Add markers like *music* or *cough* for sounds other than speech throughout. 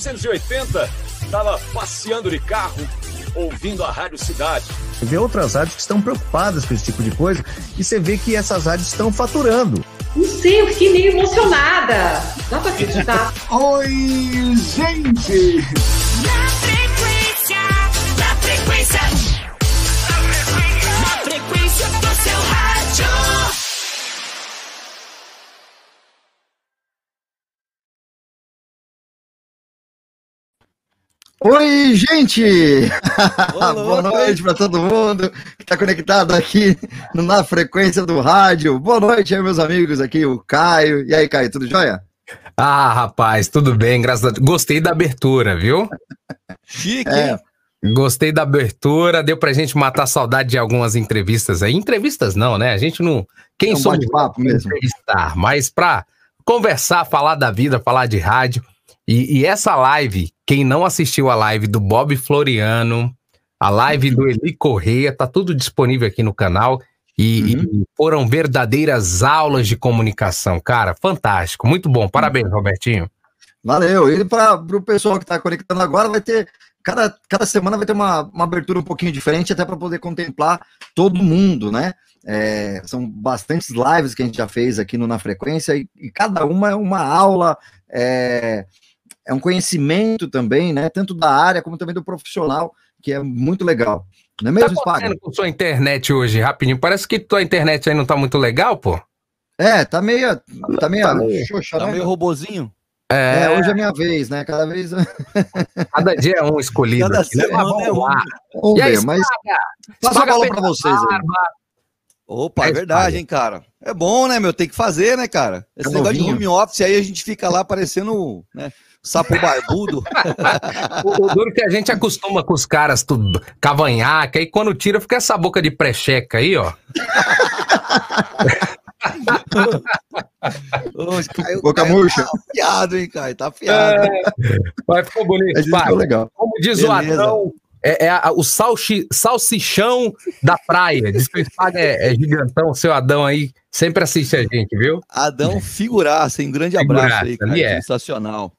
1980, estava passeando de carro, ouvindo a Rádio Cidade. Vê outras rádios que estão preocupadas com esse tipo de coisa e você vê que essas rádios estão faturando. Não sei, eu fiquei meio emocionada. Dá pra acreditar. *laughs* Oi, gente! Oi, gente! Boa *laughs* noite para todo mundo que está conectado aqui na frequência do rádio. Boa noite aí, meus amigos aqui, o Caio. E aí, Caio, tudo jóia? Ah, rapaz, tudo bem, graças a Deus. Gostei da abertura, viu? Chique, É. Gostei da abertura, deu pra gente matar a saudade de algumas entrevistas aí. Entrevistas não, né? A gente não. Quem É um somos pra mesmo. entrevistar, mas pra conversar, falar da vida, falar de rádio. E, e essa live, quem não assistiu a live do Bob Floriano, a live do Eli Correia, tá tudo disponível aqui no canal. E, Uhum. e foram verdadeiras aulas de comunicação, cara. Fantástico, muito bom. Parabéns, Robertinho. Valeu. E para o pessoal que está conectando agora, vai ter. Cada, cada semana vai ter uma, uma abertura um pouquinho diferente, até para poder contemplar todo mundo, né? É, são bastantes lives que a gente já fez aqui no Na Frequência, e, e cada uma é uma aula, é, é um conhecimento também, né? Tanto da área como também do profissional, que é muito legal. Não é Tá mesmo, Spaga? acontecendo com sua internet hoje, rapidinho? Parece que tua internet aí não tá muito legal, pô. É, tá meio. Tá meio. Tá meio- xoxa, Tá né? meio robozinho. É, hoje é minha vez, né? Cada vez. *laughs* Cada dia é um escolhido. Cada aqui, né? Mas é vamos um. lá. Vamos aí, ver, mas Spaga? passa a Spaga bola para vocês aí. Opa, é É verdade, espalha. hein, cara. É bom, né, meu? Tem que fazer, né, cara? Esse É negócio de novinho. home office aí, a gente fica lá parecendo né, sapo barbudo. *laughs* O, o duro que a gente acostuma com os caras tudo cavanhaque, aí quando tira fica essa boca de precheca aí, ó. *laughs* Ô, Caio- Boca Caio murcha. Tá afiado, hein, Caio? Tá afiado. Mas ficou bonito, É que é pai. o legal. Como diz o Beleza. Adão, é, é a- o salchi, salsichão da praia. Diz que o é, é gigantão, seu Adão aí sempre assiste a gente, viu? Adão figuraça, hein? Um grande abraço Figuraça, aí, cara. é. Sensacional.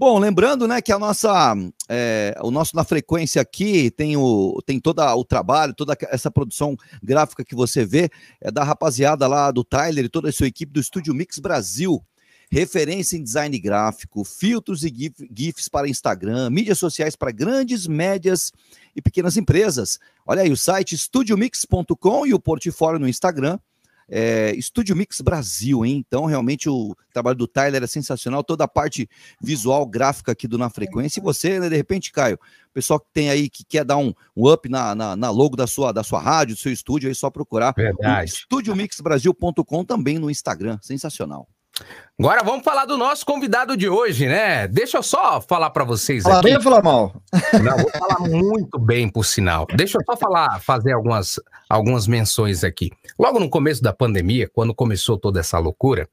Bom, lembrando, né, que a nossa, é, o nosso na frequência aqui tem o tem todo o trabalho, toda essa produção gráfica que você vê é da rapaziada lá do Tyler e toda a sua equipe do Estúdio Mix Brasil. Referência em design gráfico, filtros e gif- GIFs para Instagram, mídias sociais para grandes, médias e pequenas empresas. Olha aí, o site estudiomix.com e o portfólio no Instagram é, Estúdio Mix Brasil, hein? Então, realmente, o trabalho do Tyler é sensacional, toda a parte visual, gráfica aqui do Na Frequência. E você, né, de repente, Caio, o pessoal que tem aí, que quer dar um, um up na, na, na logo da sua, da sua rádio, do seu estúdio, aí é só procurar Verdade. estudiomixbrasil.com também no Instagram. Sensacional. Agora vamos falar do nosso convidado de hoje, né? Deixa eu só falar pra vocês Falar aqui. bem ou falar mal? Não, vou falar muito bem, por sinal. Deixa eu só falar, fazer algumas, algumas menções aqui. Logo no começo da pandemia, quando começou toda essa loucura,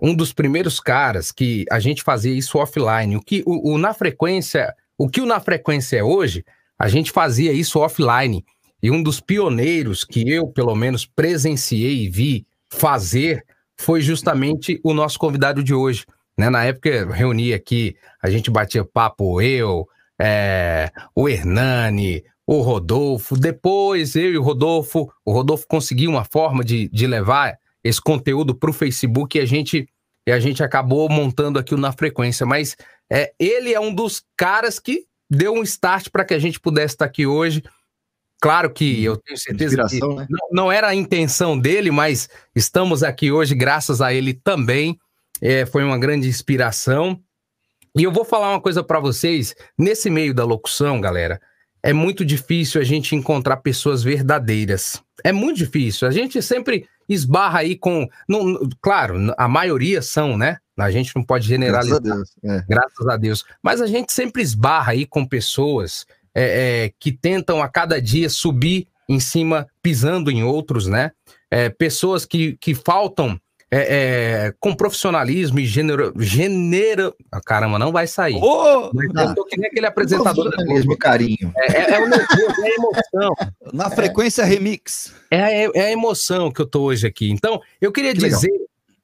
um dos primeiros caras que a gente fazia isso offline. O que o, o na frequência, o que o na frequência é hoje, a gente fazia isso offline. E um dos pioneiros que eu, pelo menos, presenciei e vi fazer foi justamente o nosso convidado de hoje. Né? Na época, eu reuni aqui, a gente batia papo, eu, é, o Hernani, o Rodolfo. Depois, eu e o Rodolfo, o Rodolfo conseguiu uma forma de, de levar esse conteúdo para o Facebook e a gente e a gente acabou montando aqui o na frequência. Mas é, ele é um dos caras que deu um start para que a gente pudesse estar aqui hoje. Claro que eu tenho certeza que né? não, não era a intenção dele, mas estamos aqui hoje graças a ele também. É, foi uma grande inspiração. E eu vou falar uma coisa para vocês: nesse meio da locução, galera, é muito difícil a gente encontrar pessoas verdadeiras. É muito difícil. A gente sempre esbarra aí com. não- claro, a maioria são, né? A gente não pode Graças generalizar a Deus. É. graças a Deus. Mas a gente sempre esbarra aí com pessoas é, é, que tentam a cada dia subir em cima, pisando em outros, né? É, pessoas que, que faltam é, é, com profissionalismo e gênero. gênero ah, caramba, não vai sair. Ô, Mas eu tô que nem aquele apresentador mesmo carinho. É, é, é o nervoso, é a emoção. *laughs* na frequência remix. É, a- é a emoção que eu tô hoje aqui. Então, eu queria Que legal. dizer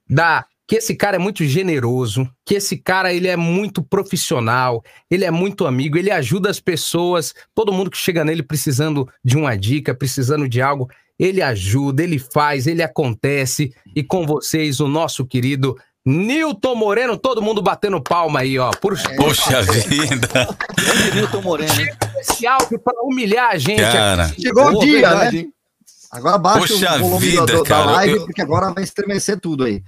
da que esse cara é muito generoso, que esse cara ele é muito profissional, ele é muito amigo, ele ajuda as pessoas, todo mundo que chega nele precisando de uma dica, precisando de algo, ele ajuda, ele faz, ele acontece. E com vocês, o nosso querido Nilton Moreno, todo mundo batendo palma aí, ó. Por Poxa vida. Newton Moreno. esse áudio para humilhar a gente. aqui. Cara, Chegou o dia, verdade, né? hein? Agora baixa Poxa o volume vida, do- da cara, live, eu- porque agora vai estremecer tudo aí.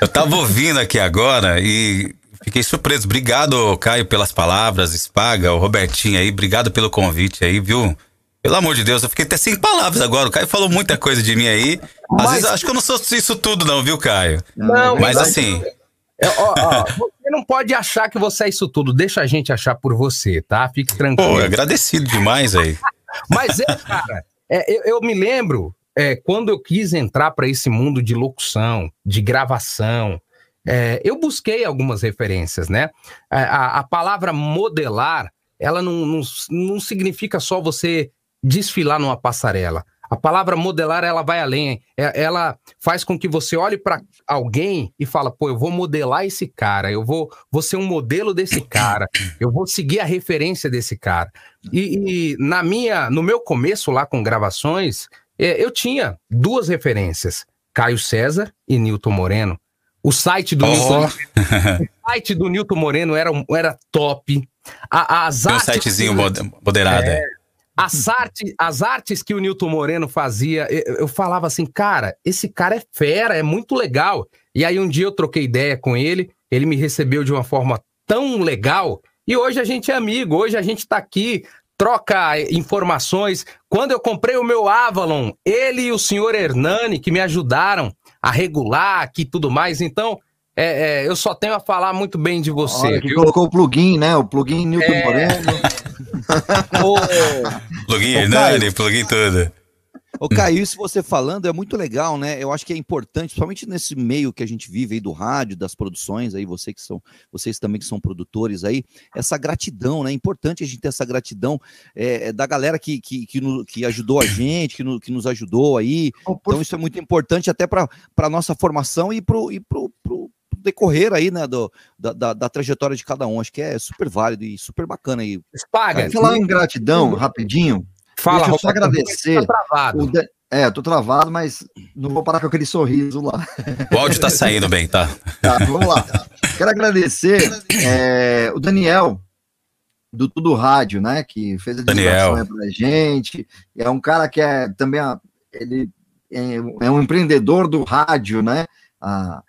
eu tava ouvindo aqui agora e fiquei surpreso. Obrigado, Caio, pelas palavras. Espaga, o Robertinho aí, obrigado pelo convite aí, viu? Pelo amor de Deus, eu fiquei até sem palavras agora. O Caio falou muita coisa de mim aí. Às Mas- vezes eu acho que eu não sou isso tudo, não, viu, Caio? Não, Mas assim, É, ó, ó, você não pode achar que você é isso tudo. Deixa a gente achar por você, tá? Fique tranquilo. pô, agradecido demais aí. *laughs* Mas é, cara, é, eu, eu me lembro é, quando eu quis entrar para esse mundo de locução, de gravação, é, eu busquei algumas referências, né? A, a- a palavra modelar, ela não, não, não significa só você desfilar numa passarela. A palavra modelar, ela vai além. É- Ela faz com que você olhe para alguém e fala, pô, eu vou modelar esse cara, eu vou, vou ser um modelo desse *coughs* cara, eu vou seguir a referência desse cara. E, e na minha, no meu começo lá com gravações, é, eu tinha duas referências: Caio César e Nilton Moreno. O site do Oh. Nilton, *laughs* o site do Nilton Moreno era, era top. A- as Tem um artes- sitezinho mod- moderado aí. As, artes, as artes que o Nilton Moreno fazia, eu, eu falava assim, cara, esse cara é fera, é muito legal. E aí um dia eu troquei ideia com ele, ele me recebeu de uma forma tão legal, e hoje a gente é amigo, hoje a gente tá aqui, troca eh, informações. Quando eu comprei o meu Avalon, ele e o senhor Hernani, que me ajudaram a regular aqui tudo mais, então... é, é, eu só tenho a falar muito bem de você. Olha, que viu? colocou o plugin, né? O plugin Newton É. Moreno. *laughs* Plugin Hernani, plugin tudo. Ô, Caio, isso você falando é muito legal, né? Eu acho que é importante, principalmente nesse meio que a gente vive aí do rádio, das produções aí, você que são, vocês também que são produtores aí, essa gratidão, né? É importante a gente ter essa gratidão é, é, da galera que, que, que, no- que ajudou a gente, que, no- que nos ajudou aí. Então, isso é muito importante até para a nossa formação e pro, pro decorrer aí, né, do, da, da, da trajetória de cada um. Acho que é super válido e super bacana aí. Spaga, Falar em gratidão, rapidinho. fala, deixa eu só Roberto, agradecer. tá travado. o Dan- É, tô travado, mas não vou parar com aquele sorriso lá. O áudio tá saindo bem, tá? *laughs* Tá, vamos lá. Quero agradecer é, o Daniel, do Tudo Rádio, né? Que fez a Daniel. divulgação aí pra gente. É um cara que é também a- ele é, é um empreendedor do rádio, né? Ah,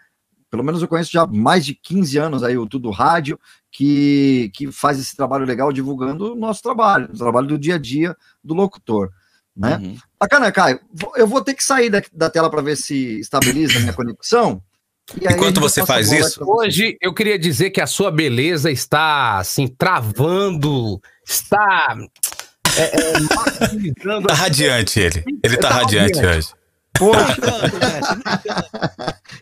pelo menos eu conheço já há mais de 15 anos aí o Tudo Rádio, que, que faz esse trabalho legal divulgando o nosso trabalho, o trabalho do dia a dia do locutor. Né? Uhum. Bacana, Caio. Eu vou ter que sair da, da tela para ver se estabiliza a minha conexão. E Enquanto você faz isso. Hoje eu queria dizer que a sua beleza está assim travando, está é, é, *laughs* maximizando. tá radiante ele. Ele tá Tá radiante radiante. hoje. Poxa,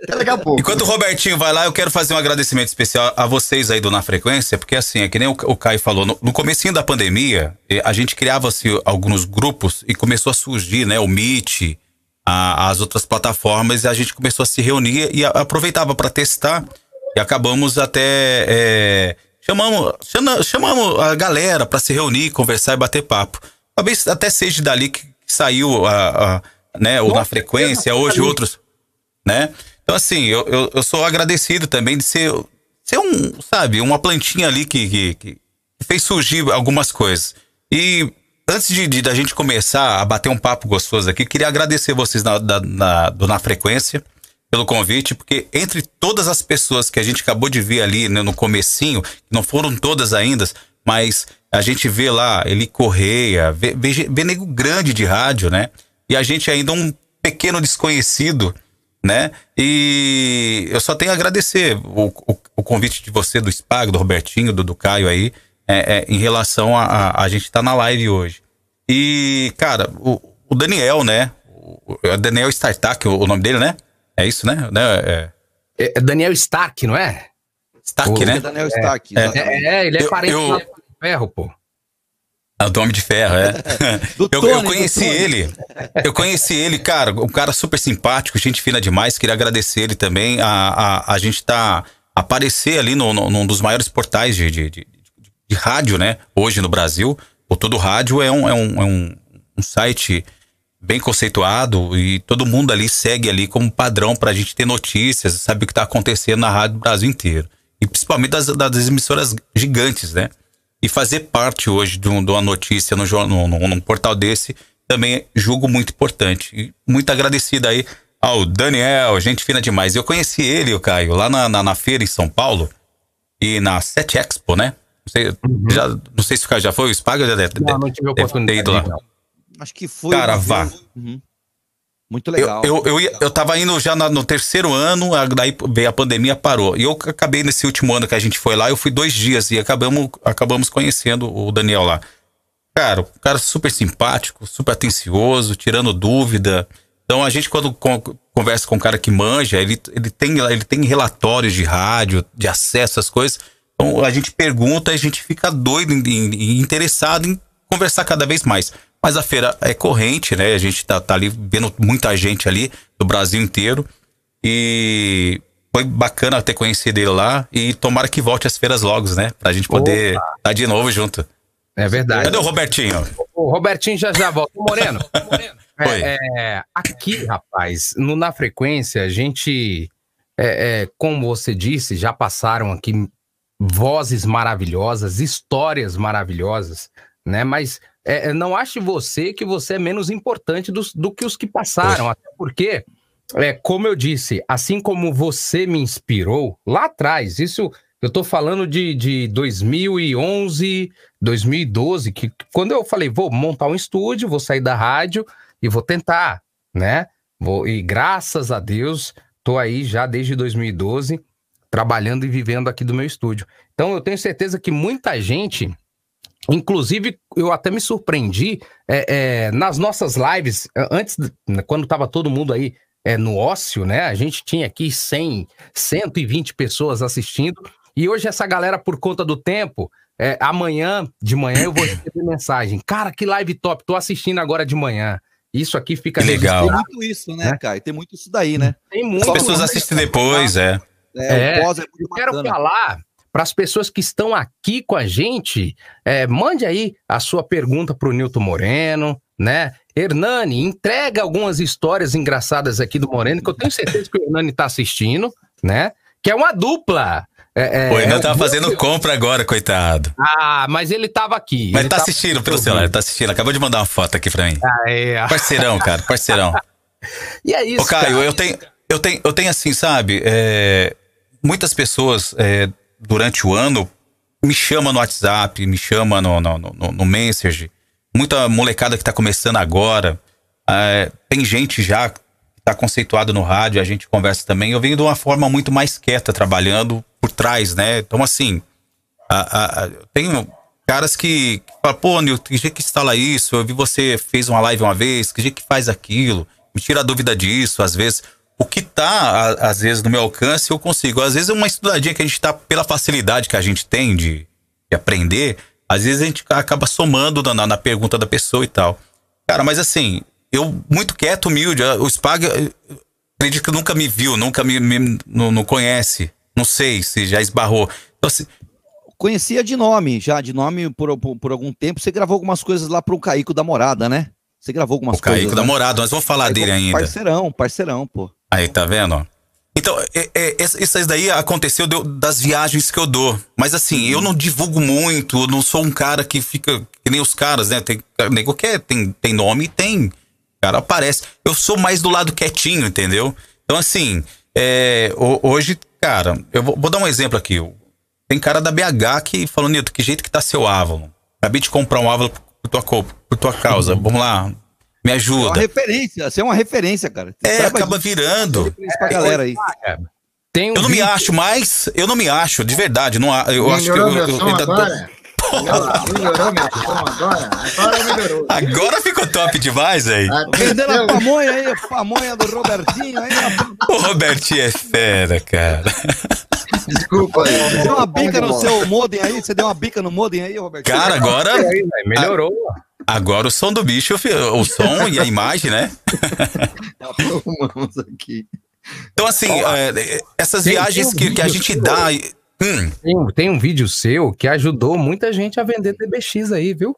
até daqui a pouco. Enquanto o Robertinho vai lá, eu quero fazer um agradecimento especial a vocês aí do Na Frequência, porque assim, é que nem o, o Caio falou, no, no comecinho da pandemia, eh, a gente criava-se alguns grupos e começou a surgir, né, o Meet, a- as outras plataformas, e a gente começou a se reunir e a- aproveitava para testar, e acabamos até... eh, chamamos, chama- chamamos a galera para se reunir, conversar e bater papo. Talvez até seja dali que saiu a, a- né, o Na Frequência, hoje outros né? Então, assim, eu, eu, eu sou agradecido também de ser, ser um, sabe, uma plantinha ali que, que, que fez surgir algumas coisas. E antes de, de- da gente começar a bater um papo gostoso aqui, queria agradecer vocês na, na- do Na Frequência pelo convite, porque entre todas as pessoas que a gente acabou de ver ali né, no comecinho, não foram todas ainda, mas a gente vê lá Eli Correia, vê, vê, vê nego grande de rádio, né? E a gente ainda um pequeno desconhecido, né? E eu só tenho a agradecer o, o, o convite de você, do Spago, do Robertinho, do, do Caio aí, é, é, em relação a, a, a gente estar na live hoje. E, cara, o, o Daniel, né? O, o Daniel Startup, o, o nome dele, né? É isso, né? né? É, É, é Daniel Stark, não é? Stark, O- né? Daniel Stark. É. exatamente. É, é, ele é Eu- parente eu- do ferro, pô. Ah, do Homem de Ferro, é. *laughs* Eu, Tony, eu conheci ele. Eu conheci ele, cara, um cara super simpático, gente fina demais. Queria agradecer ele também. A, a, a gente tá aparecer ali no, no- num dos maiores portais de, de, de, de rádio, né? Hoje no Brasil. O Todo Rádio é um, é um, é um, um site bem conceituado e todo mundo ali segue ali como padrão pra gente ter notícias, saber o que tá acontecendo na rádio do Brasil inteiro. E principalmente das, das emissoras gigantes, né? E fazer parte hoje de, um- de uma notícia no, no, num portal desse também julgo muito importante. E muito agradecido aí ao Daniel, gente fina demais. Eu conheci ele, o Caio, lá na, na, na feira em São Paulo e na Set Expo, né? Não sei, já, não sei se o Caio já foi, o Spaga já deve, Não, não tive deve ter ido lá. não. Acho que foi. Cara, vá. Uhum. Muito Eu, legal. eu, eu, ia- eu tava indo já no terceiro ano, daí veio a pandemia, parou. E eu acabei nesse último ano que a gente foi lá, eu fui dois dias e acabamos, acabamos conhecendo o Daniel lá. Cara, um cara super simpático, super atencioso, tirando dúvida. Então a gente, quando con- conversa com um cara que manja, ele, ele, tem, ele tem relatórios de rádio, de acesso às coisas. Então a gente pergunta e a gente fica doido e interessado em conversar cada vez mais. Mas a feira é corrente, né? A gente tá, tá ali vendo muita gente ali do Brasil inteiro. E foi bacana ter conhecido ele lá. E tomara que volte às feiras logo, né? Pra gente poder estar de novo junto. É verdade. Cadê o Robertinho? O Robertinho já já volta. Moreno. Moreno. *laughs* Oi. É, é, aqui, rapaz, no Na Frequência, a gente, é, é, como você disse, já passaram aqui vozes maravilhosas, histórias maravilhosas, né? Mas é, é, não ache você que você é menos importante dos- do, que os que passaram, até porque, é, como eu disse, assim como você me inspirou lá atrás, isso eu tô falando de, de 2011, 2012, que quando eu falei, vou montar um estúdio, vou sair da rádio e vou tentar, né? Vou, e graças a Deus, tô aí já desde 2012, trabalhando e vivendo aqui do meu estúdio. Então eu tenho certeza que muita gente, inclusive eu até me surpreendi é, é, nas nossas lives, antes, né, quando tava todo mundo aí é, no ócio, né? A gente tinha aqui 100, 120 pessoas assistindo. E hoje essa galera, por conta do tempo, é, amanhã de manhã eu vou receber *coughs* mensagem. Cara, que live top, tô assistindo agora de manhã. Isso aqui fica legal. Tem muito isso, né, Né? Caio? Tem muito isso daí, né? Tem As muito. pessoas assistem depois, é. É, É, o pós é muito Eu quero falar para as pessoas que estão aqui com a gente, é, mande aí a sua pergunta para o Nilton Moreno, né? Hernani, entrega algumas histórias engraçadas aqui do Moreno, que eu tenho certeza que o Hernani está assistindo, né? Que é uma dupla. É, é, O Renan é fazendo compra agora, coitado. Ah, mas ele estava aqui. Mas ele tá tava- assistindo pelo celular, tá assistindo. Acabou de mandar uma foto aqui pra mim. Ah, é. Parceirão, cara, parceirão. *laughs* E é isso, Ô, Caio, cara. eu tenho, eu tenho, eu tenho assim, sabe? é, muitas pessoas é, durante o ano me chamam no WhatsApp, me chamam no, no, no, no Messenger. Muita molecada que tá começando agora. é, tem gente já que tá conceituado no rádio, a gente conversa também. Eu venho de uma forma muito mais quieta, trabalhando por trás, né? Então, assim, a, a, a- tenho caras que, que falam, pô, Nil, que jeito que instala isso? Eu vi você fez uma live uma vez, que jeito que faz aquilo? Me tira a dúvida disso, às vezes. O que tá, às vezes, no meu alcance, eu consigo. Às vezes é uma estudadinha que a gente tá, pela facilidade que a gente tem de, de aprender, às vezes a gente acaba somando na, na- pergunta da pessoa e tal. Cara, mas assim, eu muito quieto, humilde. O Spaga, eu acredito que nunca me viu, nunca me, me- não, não conhece. Não sei se já esbarrou. Então, assim, Conhecia de nome, já de nome por, por, por algum tempo. Você gravou algumas coisas lá pro Caico da Morada, né? Você gravou algumas o coisas. da né? Morada, nós vamos falar dele ainda. Parceirão, parceirão, pô. Aí, tá vendo? Então, é, é, isso daí aconteceu das viagens que eu dou. Mas assim, eu não divulgo muito, eu não sou um cara que fica que nem os caras, né? Tem nego que é- tem, tem nome e tem. Cara aparece. Eu sou mais do lado quietinho, entendeu? Então, assim, é, ho- hoje, cara, eu vou, vou dar um exemplo aqui. Tem cara da BH que falou, Nilton, que jeito que tá seu Avalon? Acabei de comprar um Avalon por tua, por tua causa. Vamos lá, me É uma ajuda. referência, você é uma referência, cara. Você É, acaba disso. virando. Referência pra galera aí. Tem um Eu não me vídeo- acho mais, eu não me acho, de verdade. Não, a- eu acho que eu, Melhorou eu- tô- agora? Melhorou meu som agora? Agora melhorou. Agora ficou top demais, aí. Vendendo a pamonha aí, a pamonha do Robertinho aí. O Robertinho é fera, cara. Desculpa aí. Você deu uma bica no seu modem aí? Você deu uma bica no modem aí, Roberto? Cara, agora, melhorou. Agora o som do bicho, o som e a imagem, né? *laughs* Arrumamos aqui. Então, assim, é, essas Tem- viagens tem um que, que a vídeo gente seu. dá. Hum, Tem, um- tem um vídeo seu que ajudou muita gente a vender DBX aí, viu?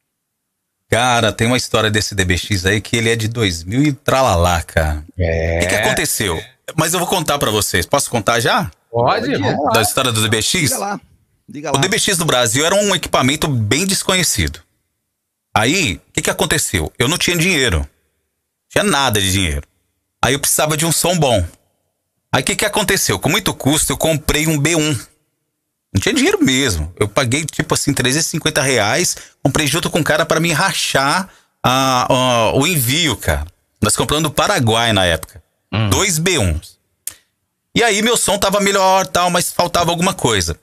cara, tem uma história desse DBX aí que ele é de 2000 e tralalá, cara. O É. que, que aconteceu? Mas eu vou contar pra vocês. Posso contar já? Pode. Da história do DBX? Diga lá. Diga O lá. DBX do Brasil era um equipamento bem desconhecido. Aí, o que, que aconteceu? Eu não tinha dinheiro. Tinha nada de dinheiro. Aí eu precisava de um som bom. Aí o que, que aconteceu? Com muito custo, eu comprei um B1. Não tinha dinheiro mesmo. Eu paguei, tipo assim, 350 reais. Comprei junto com o cara para me rachar a- a- o envio, cara. Nós compramos do Paraguai na época. Dois B1s. E aí meu som tava melhor, tal, mas faltava alguma coisa.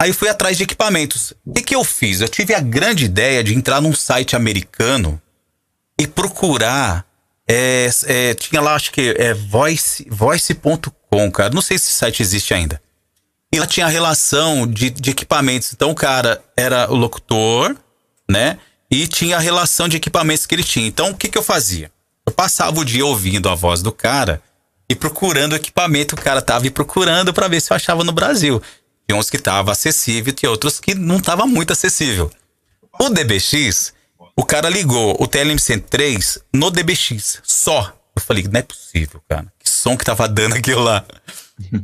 Aí fui atrás de equipamentos. O que, que eu fiz? Eu tive a grande ideia de entrar num site americano e procurar. é, é, tinha lá, acho que é voice, voice.com, cara. Não sei se esse site existe ainda. E lá tinha a relação de, de equipamentos. Então o cara era o locutor, né? E tinha a relação de equipamentos que ele tinha. Então o que, que eu fazia? Eu passava o dia ouvindo a voz do cara e procurando o equipamento que o cara tava e procurando para ver se eu achava no Brasil. Tinha uns que tava acessível, tinha outros que não tava muito acessível. O DBX, o cara ligou o TLM103 no DBX, só. Eu falei, não é possível, cara. Que som que tava dando aquilo lá.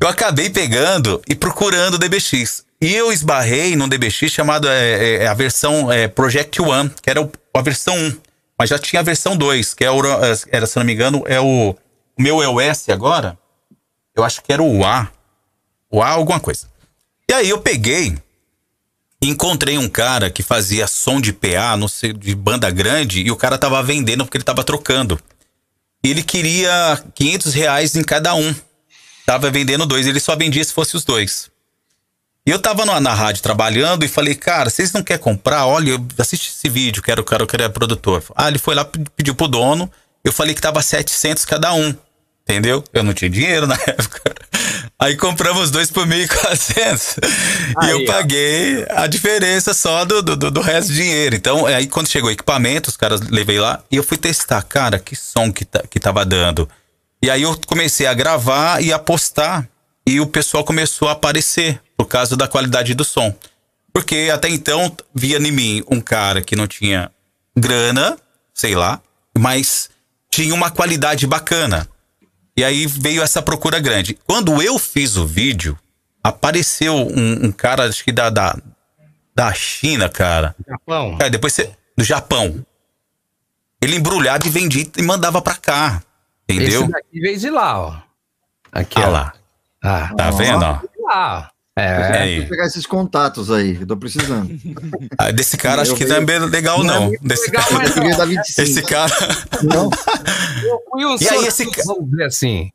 Eu acabei pegando e procurando o DBX. E eu esbarrei num DBX chamado é, é, é a versão é, Project One, que era o- a versão 1. Mas já tinha a versão 2, que é o, era, se não me engano, é o, o meu EOS agora. Eu acho que era o A. O A alguma coisa. E aí eu peguei encontrei um cara que fazia som de PA, não sei, de banda grande, e o cara tava vendendo porque ele tava trocando. Ele queria 500 reais em cada um. Tava vendendo dois, ele só vendia se fosse os dois. E eu tava na, na rádio trabalhando e falei, cara, vocês não querem comprar? Olha, assiste esse vídeo, quero o cara que era produtor. Ah, ele foi lá, pe- pediu pro dono, eu falei que tava 700 cada um. Entendeu? Eu não tinha dinheiro na *laughs* época. Aí compramos dois por 1.400. e eu Aí, ó. paguei a diferença só do, do, do- do resto do dinheiro. Então, aí quando chegou o equipamento, os caras levei lá e eu fui testar. Cara, que som que, tá, que tava dando. E aí eu comecei a gravar e a postar. E o pessoal começou a aparecer por causa da qualidade do som. Porque até então via em mim um cara que não tinha grana, sei lá, mas tinha uma qualidade bacana. E aí veio essa procura grande. Quando eu fiz o vídeo, apareceu um, um cara, acho que da, da, da China, cara. Japão. Cara, depois você. Do Japão. Ele embrulhava e vendia e mandava pra cá. Entendeu? Esse daqui veio de lá, ó. Aqui, Olha ó. lá. Ah, Tá vendo? ó? de lá. É, É aí. Vou pegar esses contatos aí, que eu tô precisando. Ah, desse cara acho Eu que vi- não é bem legal, não. Desse legal, cara, Eu dar 25. esse cara. Não, eu E aí, esse ca- vamos dizer assim.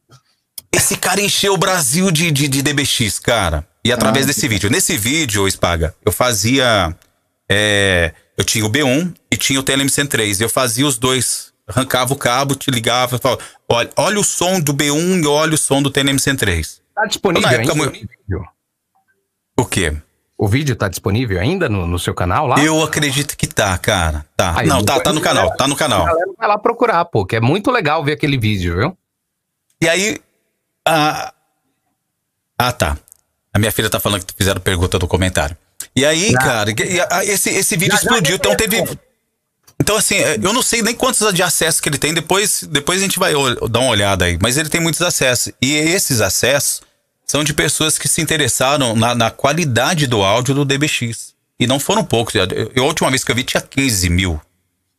Esse cara encheu o Brasil de, de, de DBX, cara. E através Ah, desse vídeo. Nesse vídeo, Spaga, eu fazia. é, eu tinha o B1 e tinha o TLM103. Eu fazia os dois. Arrancava o cabo, te ligava e falava: olha, olha o som do B1 e olha o som do TLM103. Tá disponível Na época, ainda? mu- o quê? O vídeo tá disponível ainda no, no seu canal lá? Eu acredito que tá, cara. Tá. Aí, Não, tá, tá no a canal, tá no A canal. galera vai lá procurar, pô, que é muito legal ver aquele vídeo, viu? E aí. Ah, ah, tá. A minha filha tá falando que fizeram pergunta no comentário. E aí, cara, e- e- a- esse, esse vídeo Já, já explodiu, então teve. Então, assim, é, eu não sei nem quantos de acesso que ele tem, depois, depois a gente vai dar uma olhada aí. Mas ele tem muitos acessos. E esses acessos são de pessoas que se interessaram na, na qualidade do áudio do DBX. E não foram poucos. Eu, a última vez que eu vi tinha 15 mil.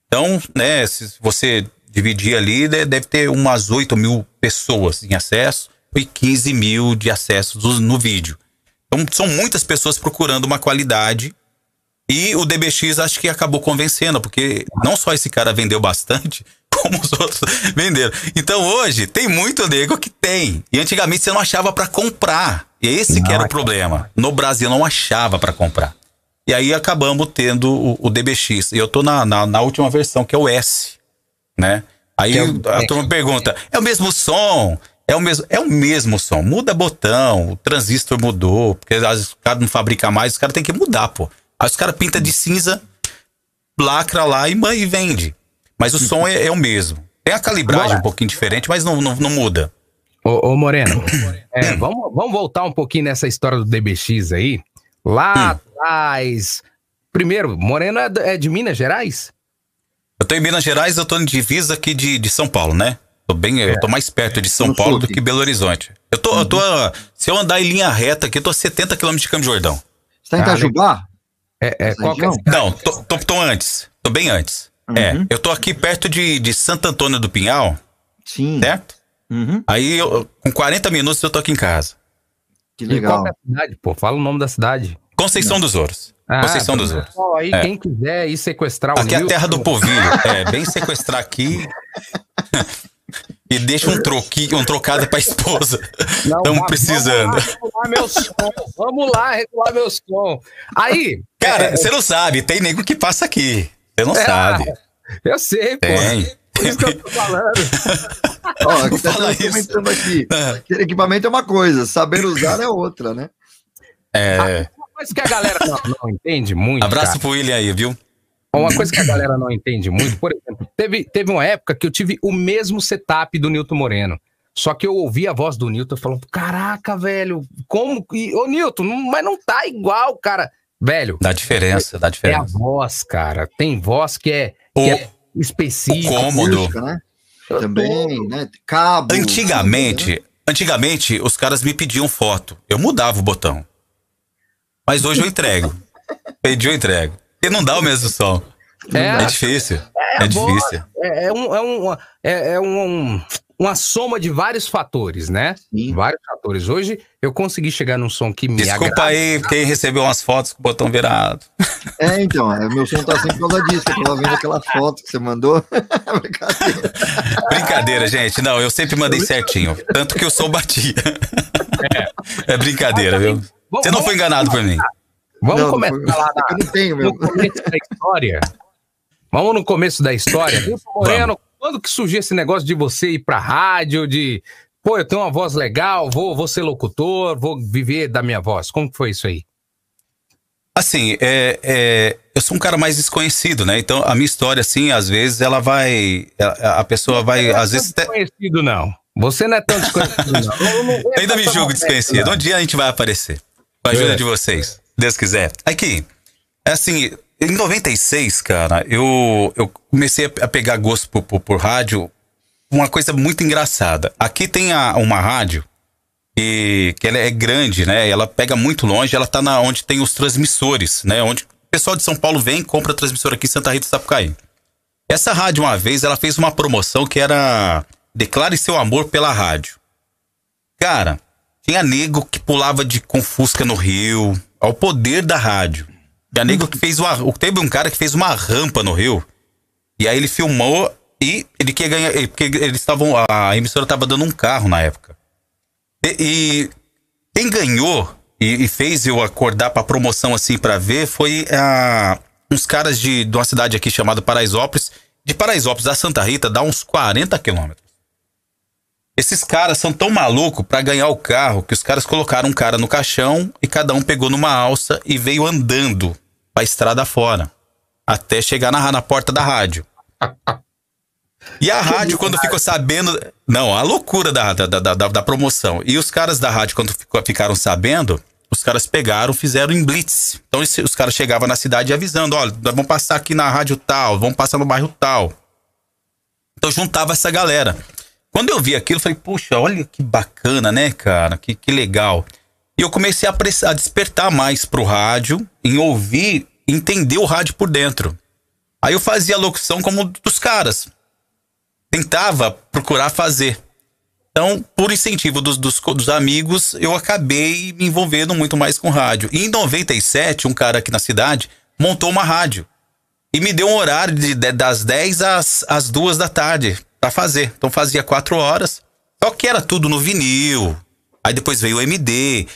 Então, né, se você dividir ali, de- deve ter umas 8 mil pessoas em acesso e 15 mil de acessos no vídeo. Então, são muitas pessoas procurando uma qualidade. E o DBX acho que acabou convencendo, porque não só esse cara vendeu bastante, como os outros venderam. Então hoje tem muito nego que tem. E antigamente você não achava pra comprar. E esse que era o problema. No Brasil não achava pra comprar. E aí acabamos tendo o, o DBX. E eu tô na, na, na última versão, que é o S. Né? Aí é o- a turma pergunta: é o mesmo som? É o mesmo, é o mesmo som. Muda botão, o transistor mudou, porque às vezes o cara não fabrica mais, os caras têm que mudar, pô. Aí os caras pintam de cinza, lacra lá e, e vende. Mas o som é, é o mesmo. Tem a calibragem Agora- um pouquinho diferente, mas não, não, não muda. Ô, ô, Moreno, *coughs* é, vamos, vamos voltar um pouquinho nessa história do DBX aí. Lá atrás. Primeiro, Moreno é, é de Minas Gerais? Eu tô em Minas Gerais, eu tô em divisa aqui de, de São Paulo, né? Tô bem, eu tô mais perto de São No Paulo sul do que Belo Horizonte. Eu tô, eu tô, se eu andar em linha reta aqui, eu tô a 70 km de Campo Jordão. Você tá em Ah, Itajubá? É, é, qual que é? Não, tô, tô, tô antes. Tô bem antes. É, Uhum. eu tô aqui perto de, de Santo Antônio do Pinhal, Sim. certo? Uhum. Aí, eu- com 40 minutos, eu tô aqui em casa. Que E legal. é a cidade, pô? Fala o nome da cidade. Conceição dos Ouros. Conceição dos Ouros. aí, É. quem quiser ir sequestrar o Aqui é a terra do povilho. É, bem sequestrar aqui. *laughs* e deixa um, troqui, um trocado pra esposa. Não, Estamos precisando. Vamos lá, regular meu som. Vamos lá, regular meu som. Aí, Cara, você não sabe, tem nego que passa aqui. Você não É, sabe. eu sei, pô. Tem. Por isso que eu tô falando. *laughs* Ó, aqui tá Fala comentando aqui. É. Aquele equipamento é uma coisa, saber usar é outra, né? É, Uma coisa que a galera não, não entende muito. abraço cara, pro William aí, viu? Uma coisa que a galera não entende muito, por exemplo, teve, teve uma época que eu tive o mesmo setup do Nilton Moreno. Só que eu ouvi a voz do Nilton falando: Caraca, velho, como. que- Ô, Nilton, não- mas não tá igual, cara. Velho, Dá diferença, dá é a diferença. voz, cara. Tem voz que é, O- que é específica. cômodo. Né? Também, né? Cabo. Antigamente, antigamente, os caras me pediam foto. Eu mudava o botão. Mas hoje eu entrego. *laughs* Pedi, eu entrego. Porque não dá o mesmo som. É, É difícil. É, voz. difícil. É, é um, é, um, é, é um- uma soma de vários fatores, né? Sim. Vários fatores. Hoje eu consegui chegar num som que me Desculpa agrada. aí quem recebeu umas fotos com o botão virado. *laughs* É, então, é, meu som tá assim por causa disso. Eu tava vendo aquela foto que você mandou. *laughs* Brincadeira. Brincadeira, gente. Não, eu sempre mandei certinho. Tanto que eu sou batia. É, brincadeira, viu? Vamos- Você não foi enganado por mim. Vamos Não, começar não lá na- Eu não tenho, meu. no começo da história. Vamos no começo da história. Moreno, quando que surgiu esse negócio de você ir pra rádio, de pô, eu tenho uma voz legal, vou, vou ser locutor, vou viver da minha voz? Como que foi isso aí? Assim, é, é, eu sou um cara mais desconhecido, né? Então a minha história, assim, às vezes ela vai. A, a pessoa vai. Às vezes. Desconhecido, não. Você não é tão desconhecido, não. Eu não- Eu ainda me julgo desconhecido. Um dia a gente vai aparecer. Com a ajuda É. de vocês. Deus quiser. Aqui. É assim, em 96, cara, eu, eu comecei a pegar gosto por, por, por rádio. Uma coisa muito engraçada. Aqui tem a- uma rádio que, que ela é grande, né? Ela pega muito longe, ela tá na, onde tem os transmissores, né? Onde o pessoal de São Paulo vem e compra transmissor aqui em Santa Rita do Sapucaí. Essa rádio, uma vez, ela fez uma promoção que era Declare seu amor pela rádio. Cara, tinha nego que pulava de confusca no rio, ao poder da rádio. Tinha nego que fez uma. Teve um cara que fez uma rampa no rio. E aí ele filmou e ele quer ganhar. Porque eles estavam. A emissora estava dando um carro na época. E, e quem ganhou e, e fez eu acordar pra promoção assim pra ver foi ah, uns caras de, de uma cidade aqui chamada Paraisópolis. De Paraisópolis a Santa Rita dá uns 40 quilômetros. Esses caras são tão malucos pra ganhar o carro que os caras colocaram um cara no caixão e cada um pegou numa alça e veio andando pra estrada fora. Até chegar na, na porta da rádio. E a rádio, quando ficou sabendo. Não, a loucura da, da, da, da- da promoção. E os caras da rádio, quando ficou- ficaram sabendo, os caras pegaram, fizeram em blitz. Então esse- os caras chegavam na cidade avisando: olha, nós vamos passar aqui na rádio tal, vamos passar no bairro tal. Então juntava essa galera. Quando eu vi aquilo, eu falei, puxa, olha que bacana, né, cara? Que, que legal. E eu comecei a, a despertar mais pro rádio, em ouvir, entender o rádio por dentro. Aí eu fazia a locução como dos caras. Tentava procurar fazer. Então, por incentivo dos, dos, dos amigos, eu acabei me envolvendo muito mais com rádio. E em 97, um cara aqui na cidade montou uma rádio. E me deu um horário de, de- das 10 às, às 2 da tarde pra fazer. Então fazia quatro horas. Só que era tudo no vinil. Aí depois veio o MD.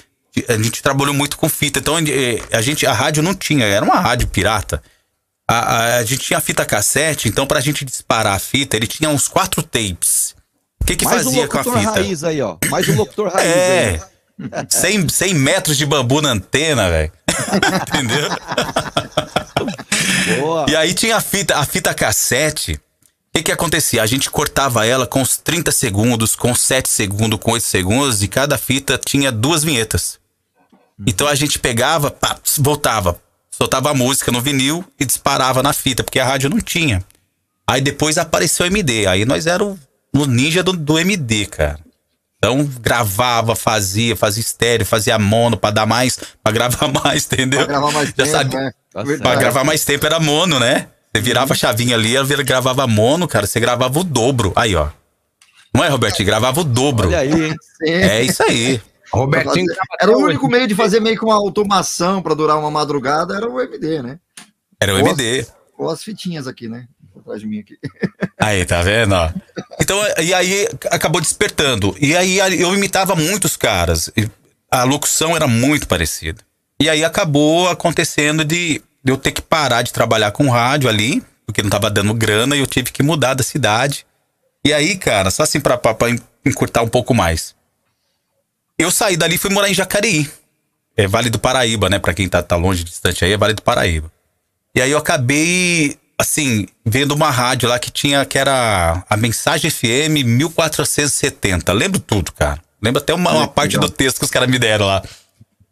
A gente trabalhou muito com fita. Então eh, a gente a rádio não tinha, era uma rádio pirata. A, a, a gente tinha fita cassete, então pra gente disparar a fita, ele tinha uns quatro tapes. O que que Mais um fazia com a locutor fita? raiz aí, ó. Mais um locutor raiz É. aí. 100, 100 metros de bambu na antena, velho. *laughs* Entendeu? Boa. E aí tinha a fita, a fita cassete. O que que acontecia? A gente cortava ela com uns 30 segundos, com 7 segundos, com 8 segundos, e cada fita tinha duas vinhetas. Então a gente pegava, pá, voltava, soltava a música no vinil e disparava na fita, porque a rádio não tinha. Aí depois apareceu o MD, aí nós éramos no ninja do, do MD, cara. Então gravava, fazia, fazia estéreo, fazia mono pra dar mais, pra gravar *laughs* mais, entendeu? Pra gravar mais Já tempo, sabia- né? Tá Pra gravar mais tempo era mono, né? Você virava a chavinha ali, ela gravava mono, cara. Você gravava o dobro. Aí, ó. Não é, Robertinho? Gravava o dobro. Olha aí, hein? É isso aí. Robertinho Era o único hoje. meio de fazer meio que uma automação pra durar uma madrugada, era o MD, né? Era o Nossa. MD. Ou as fitinhas aqui, né? Atrás de mim aqui. *laughs* Aí, tá vendo? ó? Então, e aí acabou despertando. E aí eu imitava muitos caras. E A locução era muito parecida. E aí acabou acontecendo de eu ter que parar de trabalhar com rádio ali, porque não tava dando grana e eu tive que mudar da cidade. E aí, cara, só assim pra, pra, pra encurtar um pouco mais. Eu saí dali e fui morar em Jacareí. É Vale do Paraíba, né? Pra quem tá, tá longe, distante aí, é Vale do Paraíba. E aí eu acabei, assim, vendo uma rádio lá que tinha, que era a Mensagem FM 1470. Lembro tudo, cara. Lembro até uma, uma parte do texto que os caras me deram lá.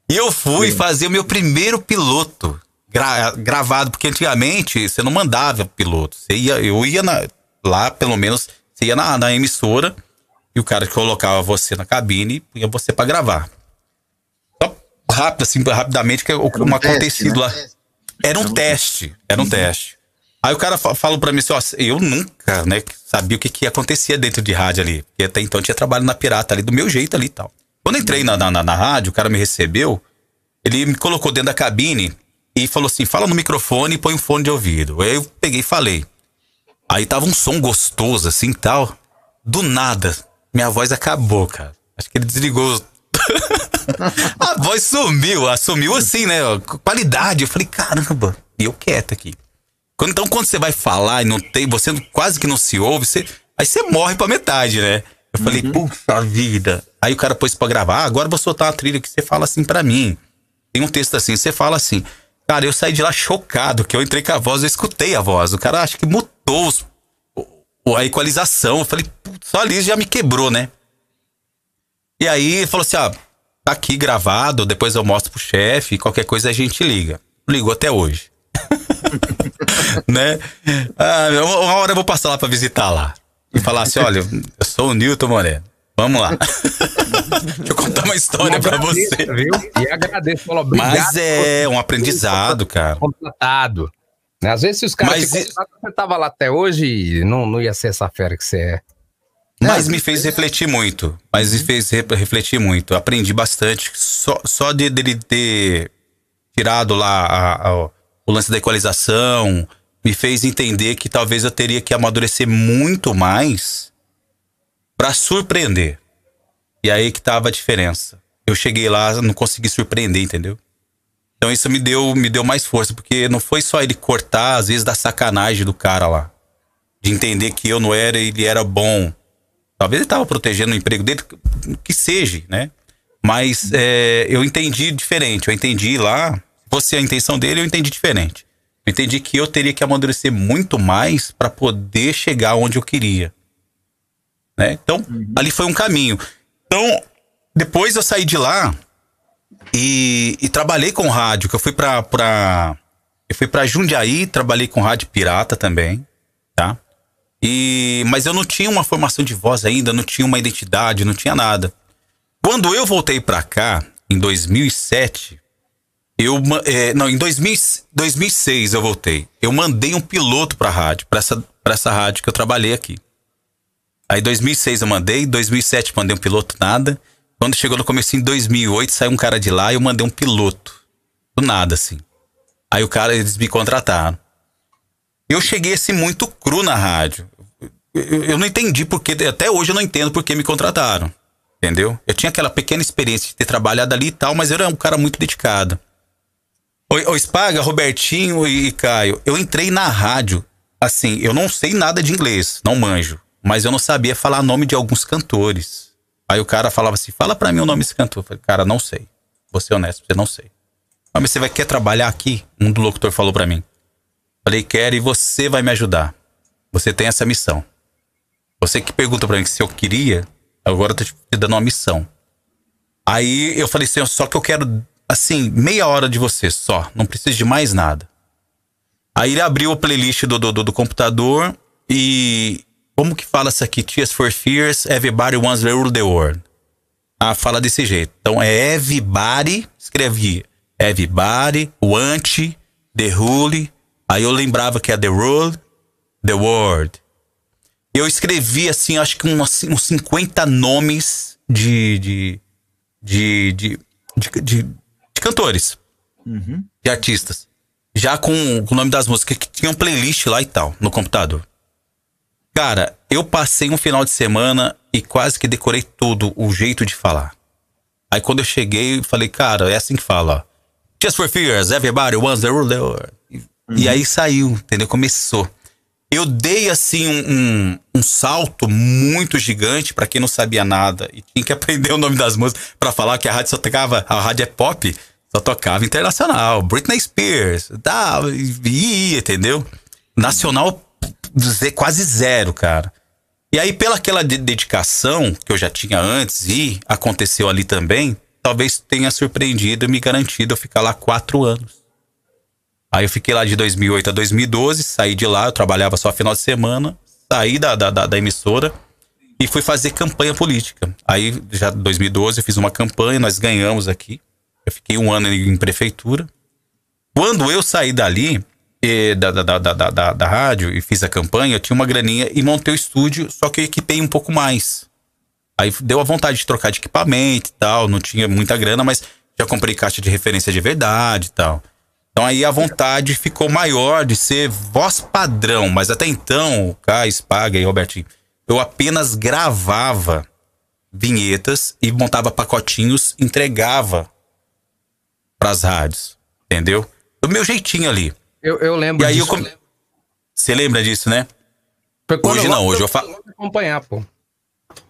E eu fui fazer o meu primeiro piloto gra- gravado, porque antigamente você não mandava piloto. Você ia, eu ia na- lá, pelo menos, você ia na, na emissora e o cara colocava você na cabine e punha você pra gravar. Só rápido, assim, rapidamente, que é um como teste, acontecido né? lá. Era um teste, era um teste. Aí o cara fa- falou pra mim assim, ó, eu nunca, né, sabia o que, que acontecia dentro de rádio ali. Porque até então eu tinha trabalho na pirata ali, do meu jeito ali e tal. Quando eu entrei na, na, na- na rádio, o cara me recebeu, ele me colocou dentro da cabine e falou assim, fala no microfone e põe um fone de ouvido. Aí eu peguei e falei. Aí tava um som gostoso, assim, tal. Do nada, minha voz acabou, cara. Acho que ele desligou. *laughs* a voz sumiu, ah, sumiu assim, né? Qualidade. Eu falei, caramba, e eu quieto aqui. Então, quando você vai falar e não tem, você quase que não se ouve, você, aí você morre pra metade, né? Eu falei, puxa vida. Aí o cara pôs pra gravar, ah, agora vou soltar uma trilha que você fala assim pra mim. Tem um texto assim, você fala assim. Cara, eu saí de lá chocado, que eu entrei com a voz, eu escutei a voz. O cara acho que mutou os- a equalização. Eu falei, só ali já me quebrou, né? E aí ele falou assim: ah, tá aqui gravado, depois eu mostro pro chefe, qualquer coisa a gente liga. Ligou até hoje. *laughs* né? Ah, uma hora eu vou passar lá pra visitar lá. E falar assim: olha, eu sou o Newton Moreno. Vamos lá. *laughs* Deixa eu contar uma história pra você. Viu? E agradeço, falou, obrigado Mas é um aprendizado, cara. contratado. Às vezes, se os caras Mas te você tava lá até hoje não, não ia ser essa fera que você é. Mas me fez refletir muito. Mas me fez re- refletir muito. Aprendi bastante. Só, só de dele ter tirado lá a- a- o lance da equalização me fez entender que talvez eu teria que amadurecer muito mais pra surpreender. E aí que tava a diferença. Eu cheguei lá, não consegui surpreender, entendeu? Então isso me deu, me deu mais força, porque não foi só ele cortar, às vezes, da sacanagem do cara lá. De entender que eu não era ele era bom. Talvez ele estava protegendo o emprego dele, que seja, né? Mas é, eu entendi diferente. Eu entendi lá, se fosse a intenção dele, eu entendi diferente. Eu entendi que eu teria que amadurecer muito mais para poder chegar onde eu queria. Né? Então, ali foi um caminho. Então, depois eu saí de lá e, e trabalhei com rádio, que eu fui pra, pra, eu fui pra Jundiaí, trabalhei com rádio pirata também, tá? E, mas eu não tinha uma formação de voz ainda, não tinha uma identidade, não tinha nada. Quando eu voltei pra cá, em 2007, eu, é, não, em 2000, 2006 eu voltei. Eu mandei um piloto pra rádio, pra essa, pra essa rádio que eu trabalhei aqui. Aí 2006 eu mandei, 2007 mandei um piloto, nada. Quando chegou no começo em 2008, saiu um cara de lá e eu mandei um piloto. Do nada, assim. Aí o cara, eles me contrataram. Eu cheguei assim muito cru na rádio. Eu, eu não entendi porque, até hoje eu não entendo porque me contrataram. Entendeu? Eu tinha aquela pequena experiência de ter trabalhado ali e tal, mas eu era um cara muito dedicado. O, o Spaga, Robertinho e Caio, eu entrei na rádio. Assim, eu não sei nada de inglês, não manjo. Mas eu não sabia falar nome de alguns cantores. Aí o cara falava assim: fala pra mim o nome desse cantor. Eu falei, cara, não sei. Vou ser honesto, você não sei. "Ah, Mas você vai querer trabalhar aqui? Um do locutor falou pra mim. Falei, quero e você vai me ajudar. Você tem essa missão. Você que pergunta pra mim se eu queria, agora eu tô te dando uma missão. Aí eu falei assim, só que eu quero, assim, meia hora de você só. Não preciso de mais nada. Aí ele abriu a playlist do, do- do computador e. Como que fala isso aqui? Tears for Fears, Everybody Wants to Rule the World. Ah, fala desse jeito. Então é Everybody, escrevi Everybody, Want, The Rule. Aí eu lembrava que é The Rule, The World. Eu escrevi, assim, acho que uns, uns 50 nomes de. de. de. de, de, de- de cantores, de artistas. Já com, com o nome das músicas, que tinha um playlist lá e tal, no computador. Cara, eu passei um final de semana e quase que decorei tudo, o jeito de falar. Aí quando eu cheguei, falei, cara, é assim que fala, ó. Just for fears, everybody wants the rule. the world." E, aí saiu, entendeu? Começou. Eu dei, assim, um, um, um salto muito gigante pra quem não sabia nada e tinha que *laughs* aprender o nome das músicas pra falar que a rádio só tocava, a rádio é pop, só tocava internacional, Britney Spears, tal, e entendeu? Nacional, quase zero, cara. E aí, pela aquela de- dedicação que eu já tinha antes e aconteceu ali também, talvez tenha surpreendido e me garantido eu ficar lá quatro anos. Aí eu fiquei lá de 2008 a 2012, saí de lá, eu trabalhava só final de semana, saí da, da, da, da emissora e fui fazer campanha política. Aí, já em 2012, eu fiz uma campanha, nós ganhamos aqui. Eu fiquei um ano em prefeitura. Quando eu saí dali, eh, da, da, da, da, da, rádio, e fiz a campanha, eu tinha uma graninha e montei o estúdio, só que eu equipei um pouco mais. Aí deu a vontade de trocar de equipamento e tal, não tinha muita grana, mas já comprei caixa de referência de verdade e tal. Então aí a vontade ficou maior de ser voz padrão, mas até então, Caio, Spaga e Robertinho, eu apenas gravava vinhetas e montava pacotinhos, entregava pras rádios, entendeu? Do meu jeitinho ali. Eu, eu lembro E aí eu disso. come- Você lembra disso, né? Hoje eu- não, hoje eu fa- acompanhar, pô.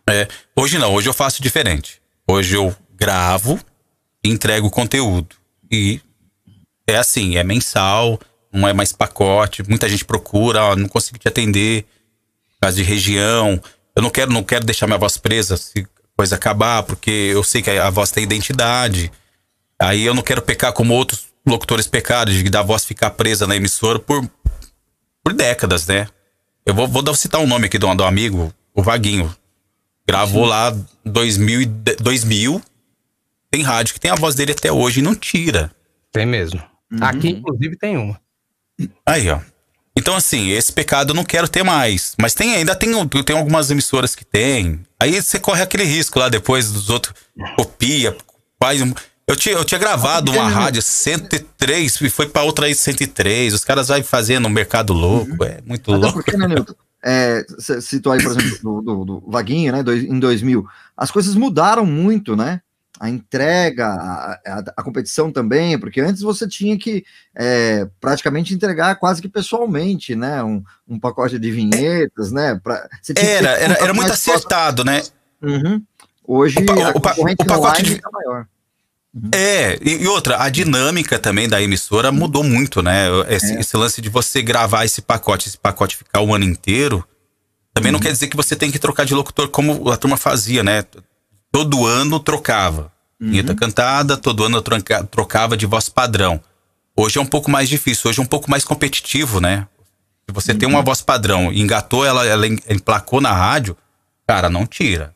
É, hoje não, hoje eu faço diferente. Hoje eu gravo e entrego o conteúdo. E é assim, é mensal, não é mais pacote. Muita gente procura, ó, não consigo te atender, por causa de região. Eu não quero, não quero deixar minha voz presa se a coisa acabar, porque eu sei que a voz tem identidade. Aí eu não quero pecar como outros locutores pecaram, de da voz ficar presa na emissora por, por décadas, né? Eu vou, vou dar- citar um nome aqui de um amigo, o Vaguinho. Gravou lá 2000, e de- 2000. Tem rádio que tem a voz dele até hoje e não tira. Tem mesmo. Aqui, inclusive, tem uma. Aí, ó. Então, assim, esse pecado eu não quero ter mais. Mas tem ainda tem, tem algumas emissoras que tem. Aí você corre aquele risco lá depois dos outros. Copia, faz. um- Eu tinha, eu tinha gravado uma rádio 103 e foi pra outra aí 103. Os caras vai fazendo um mercado louco. É muito Até louco. porque, né, Nilton? É, você citou aí, por exemplo, do, do, do Vaguinho, né, em 2000. As coisas mudaram muito, né? A entrega, a, a- a competição também, porque antes você tinha que é, praticamente entregar quase que pessoalmente, né? Um, um pacote de vinhetas, né? Pra, você tinha que Era, era, era muito acertado, né? Uhum. Hoje O o o pacote de- tá maior. É, e, outra, a dinâmica também da emissora mudou muito, né? Esse, esse lance de você gravar esse pacote, esse pacote ficar o ano inteiro, também não quer dizer que você tem que trocar de locutor como a turma fazia, né? Todo ano trocava. Vinheta cantada, todo ano trocava de voz padrão. Hoje é um pouco mais difícil, hoje é um pouco mais competitivo, né? Se você tem uma voz padrão e engatou ela, ela em- emplacou na rádio, cara, não tira.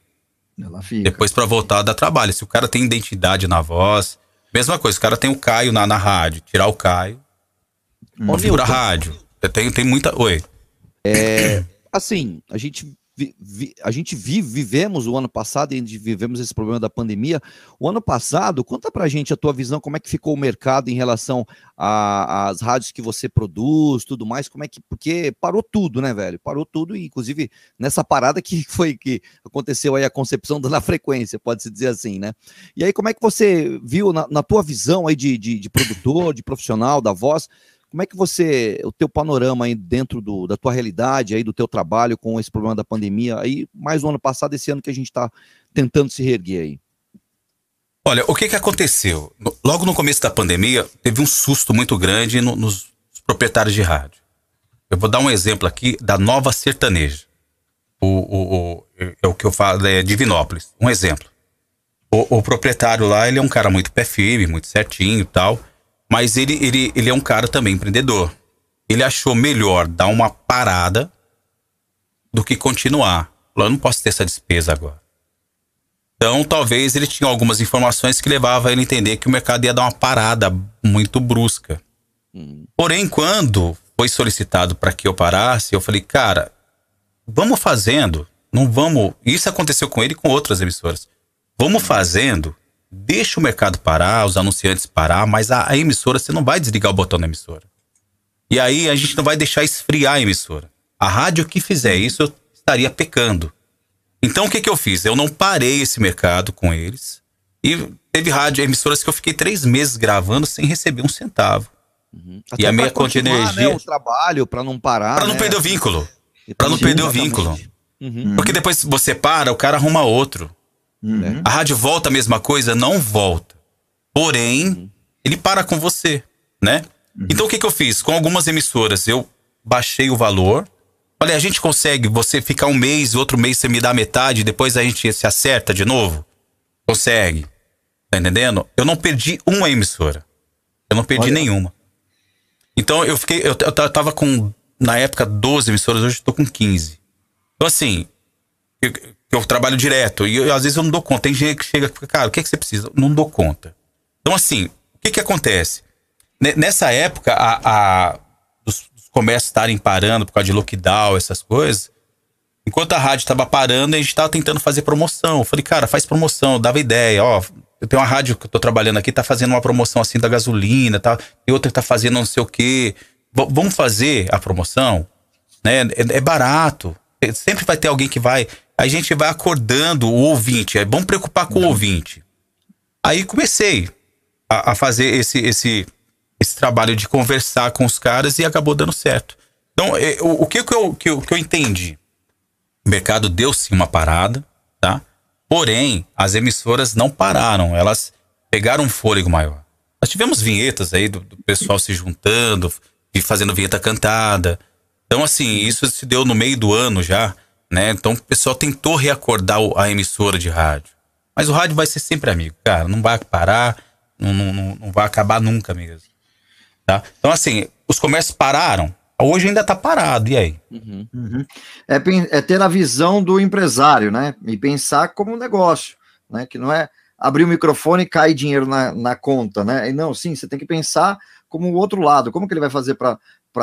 Ela fica. Depois pra voltar dá trabalho. Se o cara tem identidade na voz, mesma coisa, o cara tem o Caio na, na rádio, tirar o Caio, configura a rádio. Tem, tem muita. Oi. *clears throat* assim, a gente, vi- vi- a gente vive, vivemos o ano passado e vivemos esse problema da pandemia. O ano passado, conta pra gente a tua visão, como é que ficou o mercado em relação às rádios que você produz, tudo mais, como é que, porque parou tudo, né, velho? Parou tudo, e inclusive nessa parada que *laughs* foi que aconteceu aí a concepção da *laughs* frequência, pode-se dizer assim, né? E aí, como é que você viu, na, na tua visão aí de, de, de produtor, de profissional, da voz, Como é que você, o teu panorama aí dentro do, da tua realidade, aí do teu trabalho com esse problema da pandemia, aí mais no ano passado, esse ano que a gente está tentando se reerguer aí? Olha, o que que aconteceu? Logo no começo da pandemia, teve um susto muito grande no- nos proprietários de rádio. Eu vou dar um exemplo aqui da Nova Sertaneja. O, o, o- é o que eu falo, é Divinópolis. Um exemplo. O, o proprietário lá, ele é um cara muito pé firme, muito certinho e tal. Mas ele, ele, ele é um cara também empreendedor. Ele achou melhor dar uma parada do que continuar. Falou, eu não posso ter essa despesa agora. Então, talvez ele tinha algumas informações que levavam ele a entender que o mercado ia dar uma parada muito brusca. Porém, quando foi solicitado para que eu parasse, eu falei, cara, vamos fazendo, não vamos. Isso aconteceu com ele e com outras emissoras. Vamos fazendo, deixa o mercado parar, os anunciantes parar, mas a, a emissora, você não vai desligar o botão da emissora. E aí a gente não vai deixar esfriar a emissora. A rádio que fizer isso estaria pecando. Então o que, que eu fiz? Eu não parei esse mercado com eles. E teve rádio, emissoras que eu fiquei três meses gravando sem receber um centavo. Até a minha conta de continuar, energia- Né, o trabalho, para não parar. Pra não né? perder o vínculo. E Pra não perder o vínculo. Uhum. Porque depois você para, o cara arruma outro. Uhum. A rádio volta a mesma coisa? Não volta. Porém, ele para com você, né? Então o que, que eu fiz? Com algumas emissoras, eu baixei o valor. Falei, a gente consegue você ficar um mês, outro mês você me dá metade, depois a gente se acerta de novo? Consegue. Tá entendendo? Eu não perdi uma emissora. Eu não perdi Olha. nenhuma. Então eu fiquei. Eu, eu ta- tava com, na época, 12 emissoras, hoje eu tô com 15. Então, assim, eu, eu trabalho direto e eu- às vezes eu não dou conta. Tem gente que chega e fica, cara, o que, é que você precisa? Não dou conta. Então, assim, o que, que acontece? Ne- Nessa época, a, a, os, os comércios estarem parando por causa de lockdown, essas coisas, enquanto a rádio estava parando, a gente estava tentando fazer promoção. Eu falei, cara, faz promoção, eu dava ideia, ó. Eu tenho uma rádio que eu tô trabalhando aqui, tá fazendo uma promoção assim da gasolina, tá? E outra tá fazendo não sei o quê. V- vamos fazer a promoção, né? É, é barato. É, Sempre vai ter alguém que vai. A gente vai acordando o ouvinte. É bom preocupar com o ouvinte. Aí comecei a, a fazer esse, esse, esse trabalho de conversar com os caras e acabou dando certo. Então, é, o, que, que, eu, que, que eu entendi? O mercado deu sim uma parada, tá? Porém, as emissoras não pararam, elas pegaram um fôlego maior. Nós tivemos vinhetas aí do, do pessoal se juntando e fazendo vinheta cantada. Então, assim, isso se deu no meio do ano já, né? Então, o pessoal tentou reacordar a emissora de rádio. Mas o rádio vai ser sempre amigo, cara. Não vai parar, não, não, não, vai acabar nunca mesmo. Tá? Então, assim, os comércios pararam. Hoje ainda tá parado, e aí? É, pen- é ter a visão do empresário, né? E pensar como um negócio, né? Que não é abrir o microfone e cair dinheiro na, na conta, né? E não, sim, você tem que pensar como o outro lado. Como que ele vai fazer para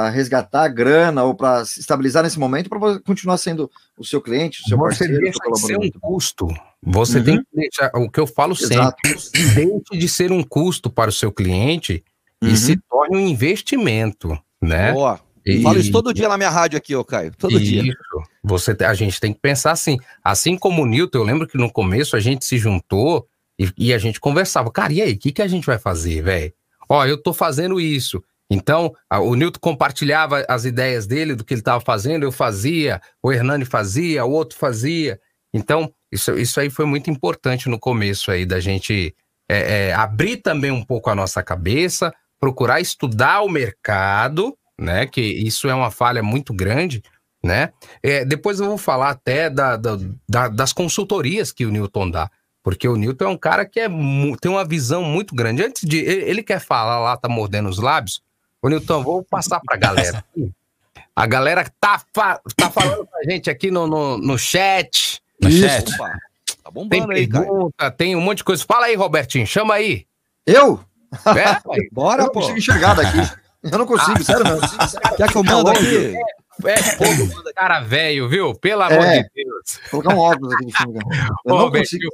resgatar a grana ou para se estabilizar nesse momento para continuar sendo o seu cliente, o seu Você parceiro, deixa seu de ser um custo. Você Uhum. tem que deixar. O que eu falo Exato. sempre: deixe de ser um custo para o seu cliente Uhum. e se torne um investimento, né? Boa. E- Falo isso todo dia na minha rádio aqui, ô Caio. Todo dia. Isso. Você, a gente tem que pensar assim. Assim como o Newton, eu lembro que no começo a gente se juntou e, e a gente conversava. Cara, e aí, o que, que a gente vai fazer, velho? Ó, eu tô fazendo isso. Então, o Newton compartilhava as ideias dele, do que ele estava fazendo, eu fazia, o Hernani fazia, o outro fazia. Então, isso, isso aí foi muito importante no começo aí, da gente é, é, abrir também um pouco a nossa cabeça, procurar estudar o mercado, né? Que isso é uma falha muito grande, né? É, depois eu vou falar até da- da- da- das consultorias que o Newton dá. Porque o Newton é um cara que é tem uma visão muito grande. Antes de. Ele quer falar lá, tá mordendo os lábios. Ô, Newton, vou passar pra galera. A galera tá, fa- tá falando pra gente aqui no, no, no chat. No chat? Opa, tá Tem bombando aí, Caio. pergunta, tem um monte de coisa. Fala aí, Robertinho, chama aí. Eu? É, *laughs* pai. Eu Bora, não pô. consigo enxergar daqui. Eu não consigo, sério mesmo. *laughs* Quer que eu mando aqui? É fogo, cara velho, viu? Pelo amor É. de Deus. Vou colocar um óculos aqui cima. Eu Ô, não consigo.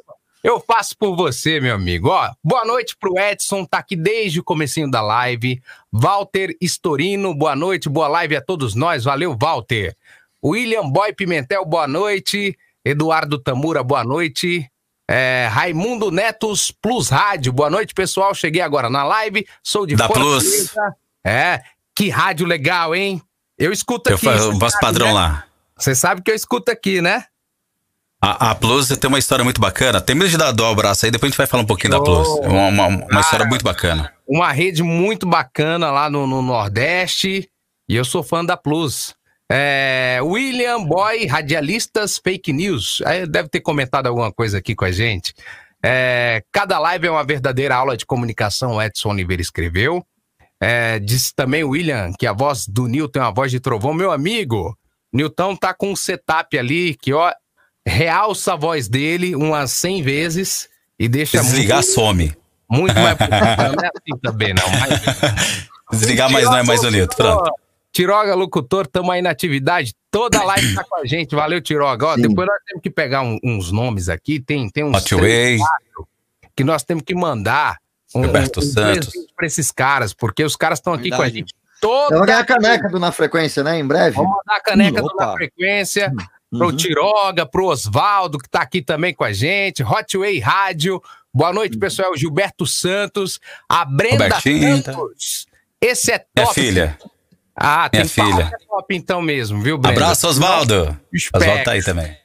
Eu faço por você, meu amigo. Ó, boa noite pro Edson, tá aqui desde o comecinho da live. Walter Storino, boa noite, boa live a todos nós. Valeu, Walter. William Boy Pimentel, boa noite. Eduardo Tamura, boa noite. É, Raimundo Netos Plus Rádio, boa noite, pessoal. Cheguei agora na live, sou de Da Fortaleza. É, Que rádio legal, hein? Eu escuto Eu aqui. faço você o voz sabe, padrão né? lá. Você sabe que eu escuto aqui, né? A, a Plus tem uma história muito bacana. Tem medo de dar dó o abraço aí, depois a gente vai falar um pouquinho da Oh. Plus. É uma, uma, uma Cara. história muito bacana. Uma rede muito bacana lá no, no Nordeste. E eu sou fã da Plus. É, William Boy, radialistas fake news. Aí deve ter comentado alguma coisa aqui com a gente. É, cada live é uma verdadeira aula de comunicação, o Edson Oliveira escreveu. É, disse também o William que a voz do Newton é uma voz de trovão. Meu amigo, Newton tá com um setup ali que, ó, realça a voz dele umas 100 vezes e deixa desligar, muito, *laughs* some. muito mais. Não é assim também, não. Mas, Desligar, mas não é mais o Nilton. Pronto. Tiroga, locutor, tamo aí na atividade. Toda live tá com a gente. Valeu, Tiroga. Ó, depois nós temos que pegar um- uns nomes aqui. Tem, tem uns três, quatro que nós temos que mandar um, Roberto Santos. para esses caras, porque os caras estão aqui com a Verdade. gente Ela vai toda. ganhar a caneca do Na Frequência, né? Em breve. Vamos mandar a caneca do. Na Frequência pro Uhum. Tiroga, pro Osvaldo, que tá aqui também com a gente. Hot Way Rádio. Boa noite, pessoal. Gilberto Santos. A Brenda Robertinho? Santos. Esse é Minha top. filha. Ah, tem Minha filha. é top então mesmo, viu, Brenda? Abraço, Osvaldo. Osvaldo tá aí também.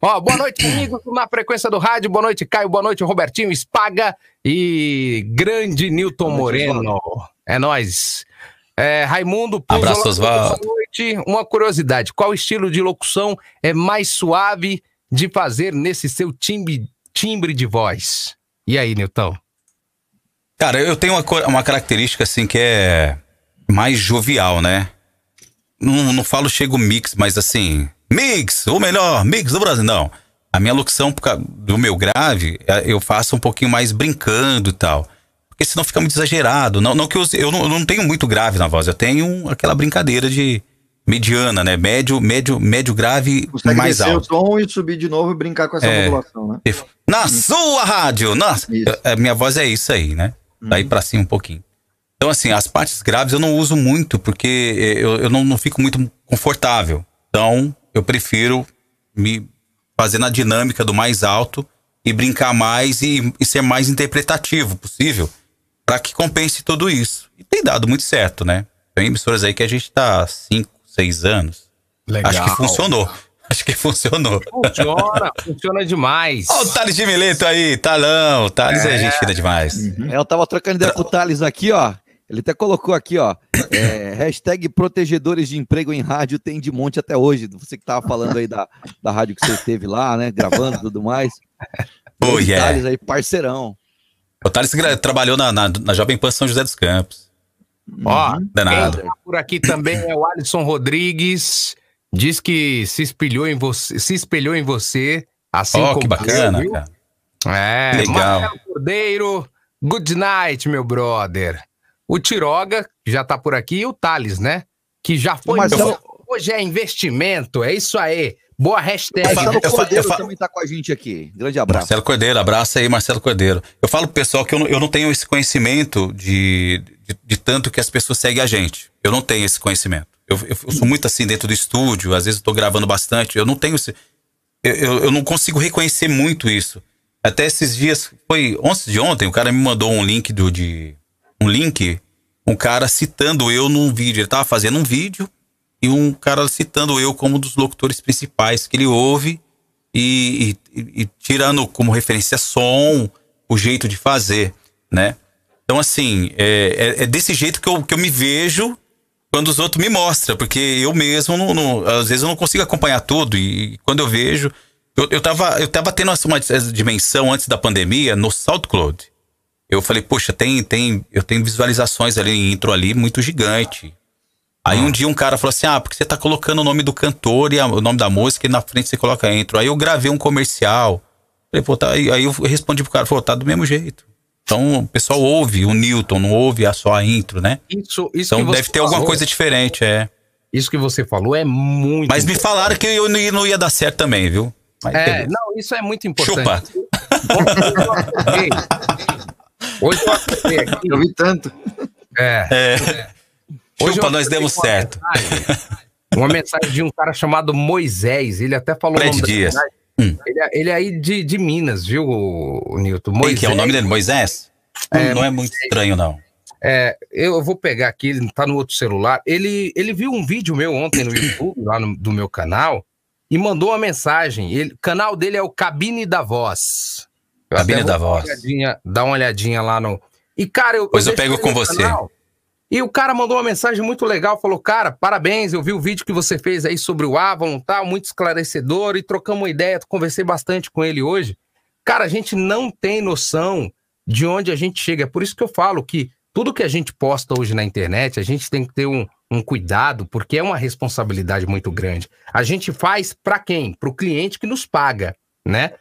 Ó, boa noite, amigos, na frequência do rádio. Boa noite, Caio. Boa noite, Robertinho Espaga e grande Newton Moreno. É nóis. É, Raimundo Puzo, Abraço, Osvaldo. Uma curiosidade: qual estilo de locução é mais suave de fazer nesse seu timbre, timbre de voz? E aí, Newton? Cara, eu tenho uma, uma característica assim que é mais jovial, né? Não, não falo chego mix, mas assim, mix, o melhor mix do Brasil. Não. A minha locução do meu grave, é, eu faço um pouquinho mais brincando e tal. Porque senão fica muito exagerado. Não, não que eu, eu, não, eu não tenho muito grave na voz, eu tenho aquela brincadeira de mediana, né? Médio, médio, médio grave Consegue mais descer alto. o som e subir de novo e brincar com essa É. modulação, né? Na sua rádio! Nossa, a minha voz é isso aí, né? Daí pra cima um pouquinho. Então, assim, as partes graves eu não uso muito, porque eh, eu, eu não, não fico muito confortável. Então, eu prefiro me fazer na dinâmica do mais alto e brincar mais e, e ser mais interpretativo possível para que compense tudo isso. E tem dado muito certo, né? Tem emissoras aí que a gente tá 5, 6 anos. Legal. Acho que funcionou. *laughs* Acho que funcionou. Funciona, funciona demais. Ó, o Thales de Mileto aí, Talão. Thales é, gente fina demais. É, eu tava trocando ideia com o Thales aqui, ó. Ele até colocou aqui, ó. é, *coughs* hashtag protegedores de emprego em rádio tem de monte até hoje. Você que tava falando aí da, da rádio que você teve lá, né? Gravando e tudo mais. Oh, yeah. Thales aí, parceirão. O Thales trabalhou na, na, na Jovem Pan São José dos Campos. Ó, Danado. Quem tá por aqui também é o Alisson Rodrigues. Diz que se espelhou em você, se espelhou em você, assim Ó, como que bacana, eu, cara. É, Legal. Marcelo Cordeiro, good night, meu brother. O Tiroga, que já tá por aqui, e o Thales, né? Que já foi. Marcelo- Hoje é investimento, é isso aí. Boa hashtag. Falo- Marcelo Cordeiro eu fa- também tá com a gente aqui. Grande abraço. Marcelo Cordeiro, abraço aí, Marcelo Cordeiro. Eu falo pro pessoal que eu não, eu não tenho esse conhecimento de, de, de tanto que as pessoas seguem a gente. Eu não tenho esse conhecimento. Eu, eu- eu sou muito assim dentro do estúdio, às vezes tô gravando bastante. Eu não tenho esse. Eu, eu, eu não consigo reconhecer muito isso. Até esses dias, foi antes de ontem, o cara me mandou um link do de. Um link, um cara citando eu num vídeo. Ele tava fazendo um vídeo e um cara citando eu como um dos locutores principais que ele ouve e, e- e tirando como referência som, o jeito de fazer, né? Então, assim, é, é- é desse jeito que eu, que eu me vejo quando os outros me mostram, porque eu mesmo, não, não- às vezes, eu não consigo acompanhar tudo e quando eu vejo. Eu, eu, tava, eu tava tendo essa- uma dimensão antes da pandemia no SoundCloud. Eu falei, poxa, tem, tem, eu tenho visualizações ali, intro ali, muito gigante. Aí um dia um cara falou assim: Ah, porque você tá colocando o nome do cantor e a- o nome da música e na frente você coloca intro. Aí eu gravei um comercial. Falei, pô, tá, aí aí eu respondi pro cara, falou, tá do mesmo jeito. Então o pessoal ouve o Newton, não ouve a só a intro, né? Isso, isso Então deve ter alguma falou- coisa diferente, é. Isso que você falou é muito. Mas me falaram que eu não ia, não ia dar certo também, viu? Mas É, beleza. não, isso é muito Chupa. importante. Acordei- Hoje eu acordei aqui. Eu vi tanto. É. É. Hoje Chupa, nós demos com uma certo. mensagem- Uma mensagem de um cara chamado Moisés. Ele até falou Fred Dias. cidade. Hum. Ele, é- ele é aí de, de Minas, viu, Nilton? Moisés. que é o nome dele? Moisés? Não É, não é muito estranho, não. É, eu vou pegar aqui, ele tá no outro celular. Ele, ele viu um vídeo meu ontem no YouTube, lá no, do meu canal, e mandou uma mensagem. Ele, o canal dele é o Cabine da Voz. Eu Cabine da Voz. olhadinha- Dá uma olhadinha lá no. E, cara, eu. Pois eu deixei pego com você. canal, E o cara mandou uma mensagem muito legal, falou: Cara, parabéns, eu vi o vídeo que você fez aí sobre o Avalon, tá? Muito esclarecedor, e trocamos uma ideia, conversei bastante com ele hoje. Cara, a gente não tem noção de onde a gente chega. É por isso que eu falo que tudo que a gente posta hoje na internet, a gente tem que ter um, um cuidado, porque é uma responsabilidade muito grande. A gente faz para quem? Para o cliente que nos paga, né?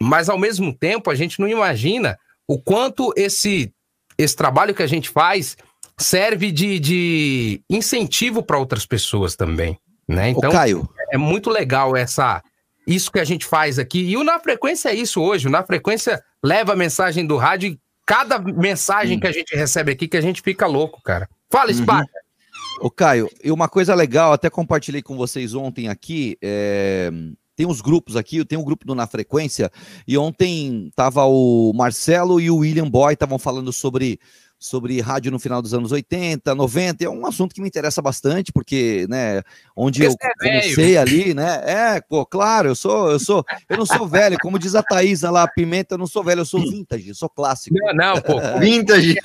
Mas ao mesmo tempo, a gente não imagina o quanto esse, esse trabalho que a gente faz serve de, de incentivo para outras pessoas também, né? Ô, Então, Caio, é muito legal essa isso que a gente faz aqui. E o Na Frequência é isso hoje. O Na Frequência leva a mensagem do rádio e cada mensagem que a gente recebe aqui que a gente fica louco, cara. Fala, Spaca. Ô, Caio, e uma coisa legal, até compartilhei com vocês ontem aqui, é, tem uns grupos aqui, tem um grupo do Na Frequência, e ontem tava o Marcelo e o William Boy, estavam falando sobre, sobre rádio no final dos anos 80, 90, é um assunto que me interessa bastante, porque, né, onde eu é comecei ali, né, é, pô, claro, eu sou, eu sou, eu não sou velho, como diz a Thaisa lá, Pimenta, eu não sou velho, eu sou vintage, eu sou clássico. Não, não, pô. *laughs* Vintage. *laughs*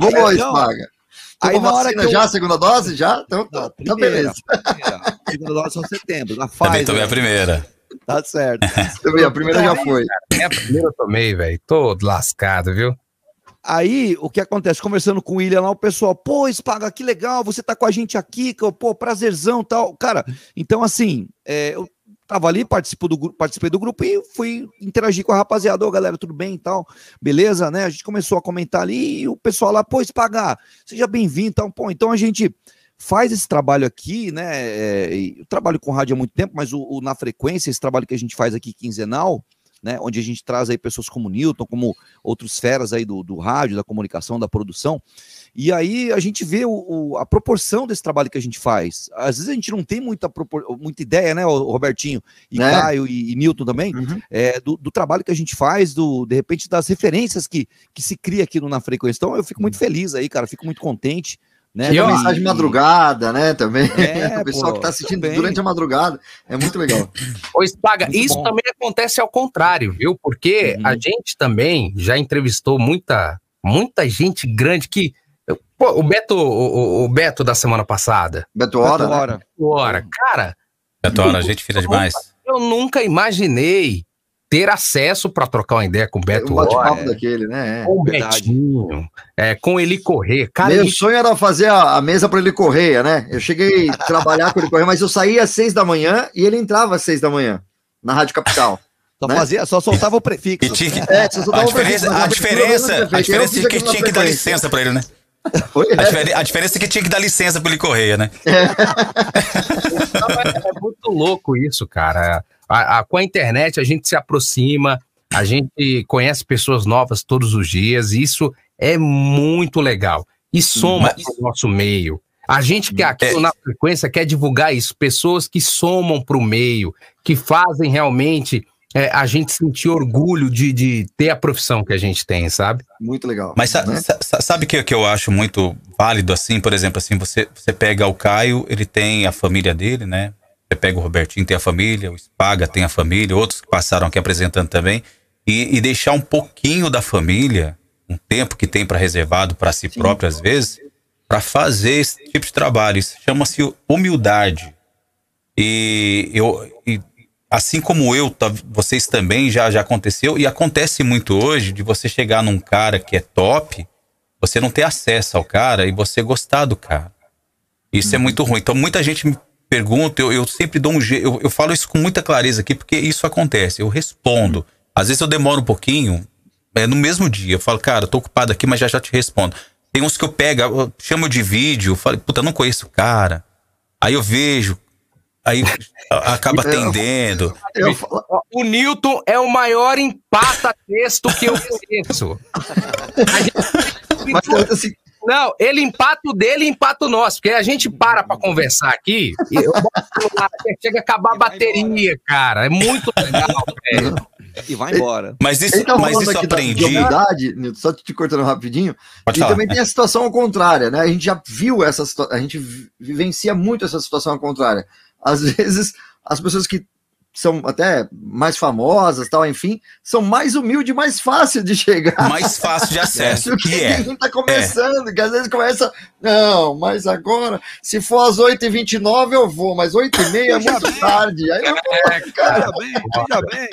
Vamos, Então, Spaga. aí na hora que eu- já, segunda dose? Já? Então Não, tá, tá primeira, beleza. primeira. Segunda dose só setembro. Na Também Pfizer, tomei a primeira. Tá certo. Também, a primeira já foi. É a primeira eu tomei, velho. Tô lascado, viu? Aí, o que acontece? Conversando com o William lá, o pessoal, pô, Spaga, que legal, você tá com a gente aqui, pô, prazerzão tal. Cara, então assim, é, eu tava ali, participo do, participei do grupo e fui interagir com a rapaziada, ô galera, tudo bem e tal, beleza, né? A gente começou a comentar ali e o pessoal lá, pô, Spaga, seja bem-vindo tal. Pô, então a gente faz esse trabalho aqui, né? é, eu trabalho com rádio há muito tempo, mas o, o na frequência, esse trabalho que a gente faz aqui quinzenal, né? Onde a gente traz aí pessoas como Newton, como outros feras aí do, do rádio, da comunicação, da produção. E aí a gente vê o, o- a proporção desse trabalho que a gente faz. Às vezes a gente não tem muita, muita ideia, né, Robertinho e Né? Caio e, e Newton também, Uhum. é, do, do trabalho que a gente faz, do de repente das referências que, que se cria aqui no Na Frequência. Então eu fico muito feliz aí, cara, fico muito contente. Né, ó, mensagem de madrugada, né? Também. É, *laughs* o pessoal pô, que tá assistindo também. durante a madrugada. É muito legal. *coughs* Ô, Spaga, Muito isso bom. também acontece ao contrário, viu? Porque Uhum. a gente também já entrevistou muita, muita gente grande que. Pô, o Beto, o, o- Beto da semana passada. Beto Hora, né? Hora. Ora, cara, Betora, gente fina demais. eu nunca imaginei ter acesso para trocar uma ideia com o Um Beto bate-papo daquele, né? É. com o. Betinho, é, com ele correr. Cara, Meu ele- sonho era fazer a, a mesa para ele correr, né? Eu cheguei a *laughs* trabalhar com ele correr, mas eu saía às seis da manhã e ele entrava às seis da manhã na Rádio Capital. Só, Né? fazia, só soltava o prefixo. tinha que, É, só a dava o diferença, mas a a diferença, a diferença é que tinha que dar licença pra ele, né? *laughs* Foi, A, é. difere- a diferença é que tinha que dar licença pra ele correr, né? *laughs* Não, é, é muito louco isso, cara. A- a- com a internet a gente se aproxima, a gente conhece pessoas novas todos os dias, e isso é muito legal. E soma Mas- o nosso meio. A gente que aqui É. na frequência quer divulgar isso, pessoas que somam para o meio, que fazem realmente é, a gente sentir orgulho de, de ter a profissão que a gente tem, sabe? Muito legal. Mas sa- né? sa- sa- sabe o que, que eu acho muito válido, assim, por exemplo, assim, você, você pega o Caio, ele tem a família dele, né? Você pega o Robertinho, tem a família, o Spaga tem a família, outros que passaram aqui apresentando também, e, e deixar um pouquinho da família, um tempo que tem para reservado para si próprio, às vezes, para fazer esse tipo de trabalho. Isso chama-se humildade. E eu, e assim como eu, tá- vocês também já, já aconteceu, e acontece muito hoje de você chegar num cara que é top, você não ter acesso ao cara e você gostar do cara. Isso é muito ruim. Então muita gente me pergunta, eu, eu sempre dou um jeito, eu, eu falo isso com muita clareza aqui, porque isso acontece. Eu respondo. Às vezes eu demoro um pouquinho, é no mesmo dia. Eu falo, cara, eu tô ocupado aqui, mas já já te respondo. Tem uns que eu pego, eu chamo de vídeo, eu falo, puta, eu não conheço o cara. Aí eu vejo, aí acaba *laughs* atendendo. Eu Ó, O Newton é o maior empata-texto que eu *laughs* conheço. Mas assim, Não, ele empata o dele e empata o nosso, porque a gente para pra conversar aqui e eu boto o celular, chega a acabar a bateria, cara. É muito legal, velho. E vai embora. Mas isso, tá mas isso aprendi. só te cortando rapidinho. Pode e falar. também tem a situação ao contrário, né? A gente já viu essa situação, a gente vi- vivencia muito essa situação ao contrário. Às *laughs* vezes, as pessoas que são até mais famosas, tal, enfim, são mais humildes e mais fácil de chegar. Mais fácil de *laughs* acesso. do que que é. quem tá começando, que às vezes começa, não, mas agora, se for às 8h29 eu vou, mas 8h30 é muito tarde. Aí eu vou, cara. Veja bem, veja bem.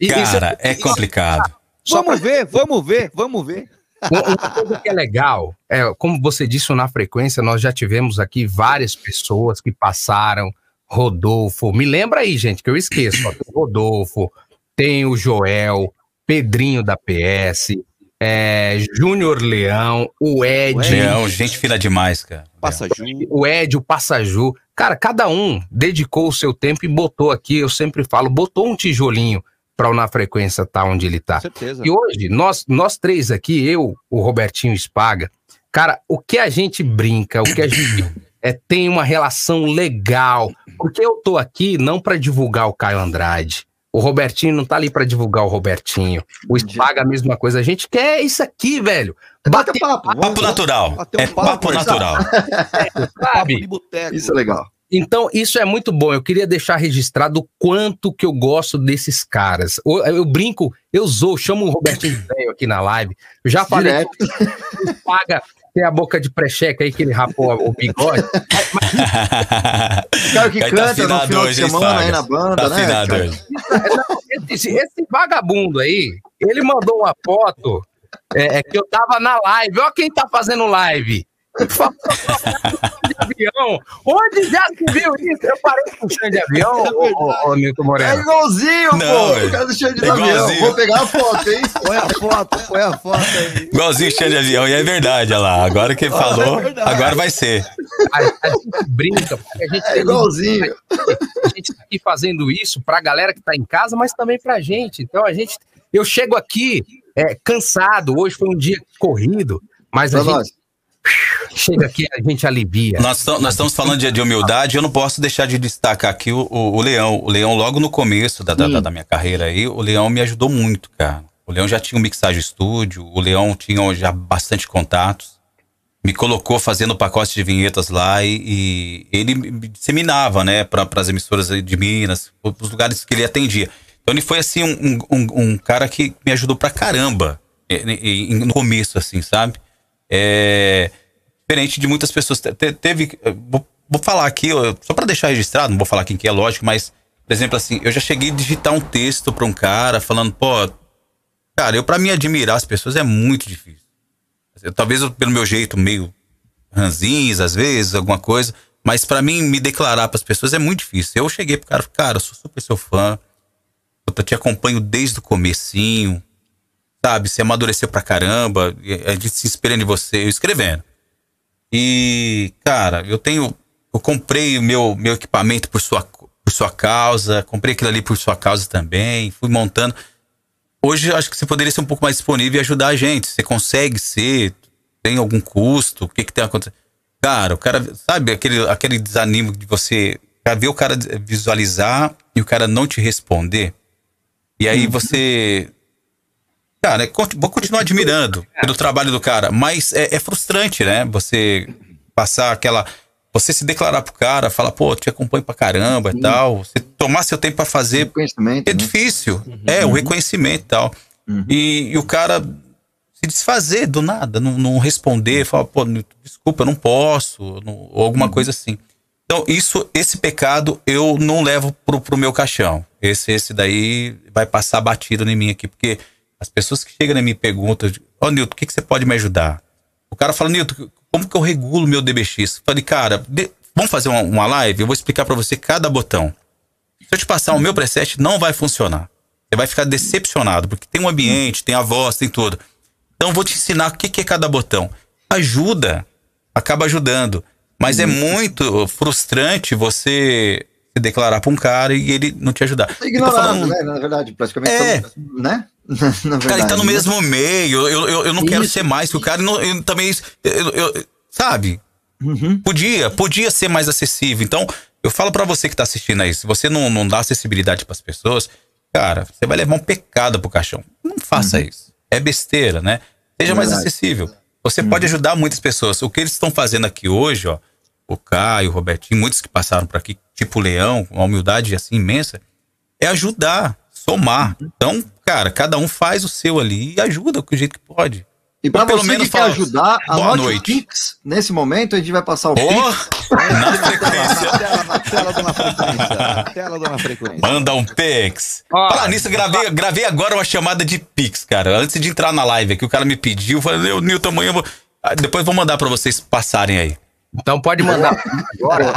E Cara, é complicado. Só Vamos ver, vamos ver, vamos ver. Uma coisa que é legal, é, como você disse na frequência, nós já tivemos aqui várias pessoas que passaram. Rodolfo, me lembra aí, gente, que eu esqueço. ó, tem o Rodolfo, tem o Joel, Pedrinho da PS, é, Júnior Leão, o Ed, Leão, gente fina demais, cara. Passa Ju. o Ed, o Passaju. Cara, cada um dedicou o seu tempo e botou aqui, eu sempre falo, botou um tijolinho para o Na Frequência estar onde ele tá. Certeza. E hoje, nós, nós três aqui, eu, o Robertinho Spaga, cara, o que a gente brinca, o que a gente *laughs* é, tem uma relação legal. Porque eu tô aqui não para divulgar o Caio Andrade. O Robertinho não tá ali para divulgar o Robertinho. O Spaga, a mesma coisa. A gente quer isso aqui, velho. Bate papo, Papo vamos- natural. Um É papo, papo natural. *laughs* Papo sabe? Isso é legal. Então, isso é muito bom. Eu queria deixar registrado o quanto que eu gosto desses caras. Eu, eu brinco, eu zoo, chamo o Robertinho Velho aqui na live. Eu já falei Direto. que ele paga, tem a boca de precheca aí que ele rapou o bigode. O *laughs* cara que tá canta no afinado final hoje, de semana aí na banda, Tá né? hoje. Esse, esse vagabundo aí, ele mandou uma foto é, é, que eu tava na live. Olha quem tá fazendo live. De avião. Onde já se viu isso? Eu parei com o chão de avião, ô, ô, ô, Nilton É Moreno. igualzinho, Não, pô. é. O cara do cheio de É avião. igualzinho. Vou pegar a foto, hein? Põe a foto, põe a foto aí. Igualzinho chão de avião. E é verdade, olha lá. Agora que ele falou, agora vai ser. A, a gente brinca, porque a gente, É igualzinho. a gente tá aqui fazendo isso pra galera que tá em casa, mas também pra gente. Então a gente. Eu chego aqui é, cansado. Hoje foi um dia corrido, mas a Pra gente nós. Chega aqui a gente alivia. Nós, nós estamos falando de, de humildade, eu não posso deixar de destacar aqui o, o- o Leão. O Leão, logo no começo da, da, Hum. da minha carreira aí, o Leão me ajudou muito, cara. O Leão já tinha um mixagem estúdio, o Leão tinha já bastante contatos. Me colocou fazendo pacote de vinhetas lá e, e ele me disseminava, né, para as emissoras de Minas, os lugares que ele atendia. Então ele foi, assim, um, um, um cara que me ajudou pra caramba eh, eh, no começo, assim, sabe? É, diferente de muitas pessoas. Te- te- Teve. eh, Vou, vou falar aqui, só para deixar registrado, não vou falar quem que é, lógico, mas, por exemplo, assim, eu já cheguei a digitar um texto para um cara falando, pô, cara, eu para mim admirar as pessoas é muito difícil. Eu, Talvez eu, pelo meu jeito meio ranzinhos, às vezes, alguma coisa, mas para mim me declarar para as pessoas é muito difícil. Eu cheguei pro cara, cara, eu sou super seu fã. Eu te acompanho desde o comecinho, sabe? Você amadureceu pra caramba, a gente se inspirando em você, eu escrevendo. E, cara, eu tenho. Eu comprei o meu, meu equipamento por sua, por sua causa, comprei aquilo ali por sua causa também, fui montando. Hoje eu acho que você poderia ser um pouco mais disponível e ajudar a gente. Você consegue ser? Tem algum custo? O que, que tem acontecendo? Cara, o cara, sabe, aquele, aquele desanimo de você pra ver o cara visualizar e o cara não te responder. E aí você. Cara, é vou continuar admirando pelo trabalho do cara, mas é, é frustrante, né? Você passar aquela. Você se declarar pro cara, falar, pô, te acompanho pra caramba e tal. Você tomar seu tempo pra fazer, Conhecimento, é né? difícil. É, o reconhecimento e tal. E, e o cara se desfazer do nada, não, não responder, falar, pô, desculpa, eu não posso, não- ou alguma coisa assim. Então, isso, esse pecado eu não levo pro, pro meu caixão. Esse, esse daí vai passar batido em mim aqui, porque as pessoas que chegam e perguntam, ó, Nilton, o que, que você pode me ajudar? O cara fala, Nilton, como que eu regulo meu DBX? Eu falei, cara, de- vamos fazer uma, uma live? Eu vou explicar pra você cada botão. Se eu te passar o meu preset, não vai funcionar. Você vai ficar decepcionado, porque tem um ambiente, tem a voz, tem tudo. Então eu vou te ensinar o que, que é cada botão. Ajuda, acaba ajudando. Mas é muito frustrante você se declarar pra um cara e ele não te ajudar. Tá Eu tô ignorado, falando- né? Na verdade, praticamente. É. todo- né? *laughs* Na verdade, Cara, ele tá no né? mesmo meio. Eu, eu, eu não quero Isso. ser mais que o cara. não- Eu, também. eu- eu- sabe? Uhum. Podia, podia ser mais acessível. Então, eu falo pra você que tá assistindo aí, se você não, não dá acessibilidade pras pessoas, cara, você vai levar um pecado pro caixão. Não faça isso. É besteira, né? Seja mais Verdade. acessível. Você pode ajudar muitas pessoas. O que eles estão fazendo aqui hoje, ó, o Caio, o Robertinho, muitos que passaram por aqui, tipo o Leão, com uma humildade assim imensa, é ajudar, somar. Então, cara, cada um faz o seu ali e ajuda do jeito que pode. E para você menos que quer fala, ajudar, boa anote o noite. Pix. Nesse momento, a gente vai passar o Pix. *laughs* Ó, na frequência. Na tela, na tela, dona Frequência. Na tela, dona Frequência. Manda um Pix. Ó, Falar nisso, gravei, gravei agora uma chamada de Pix, cara. Antes de entrar na live aqui, o cara me pediu. eu Falei, "Ô, Nilton, amanhã eu vou. Ah, Depois eu vou mandar pra vocês passarem aí. Então pode mandar agora.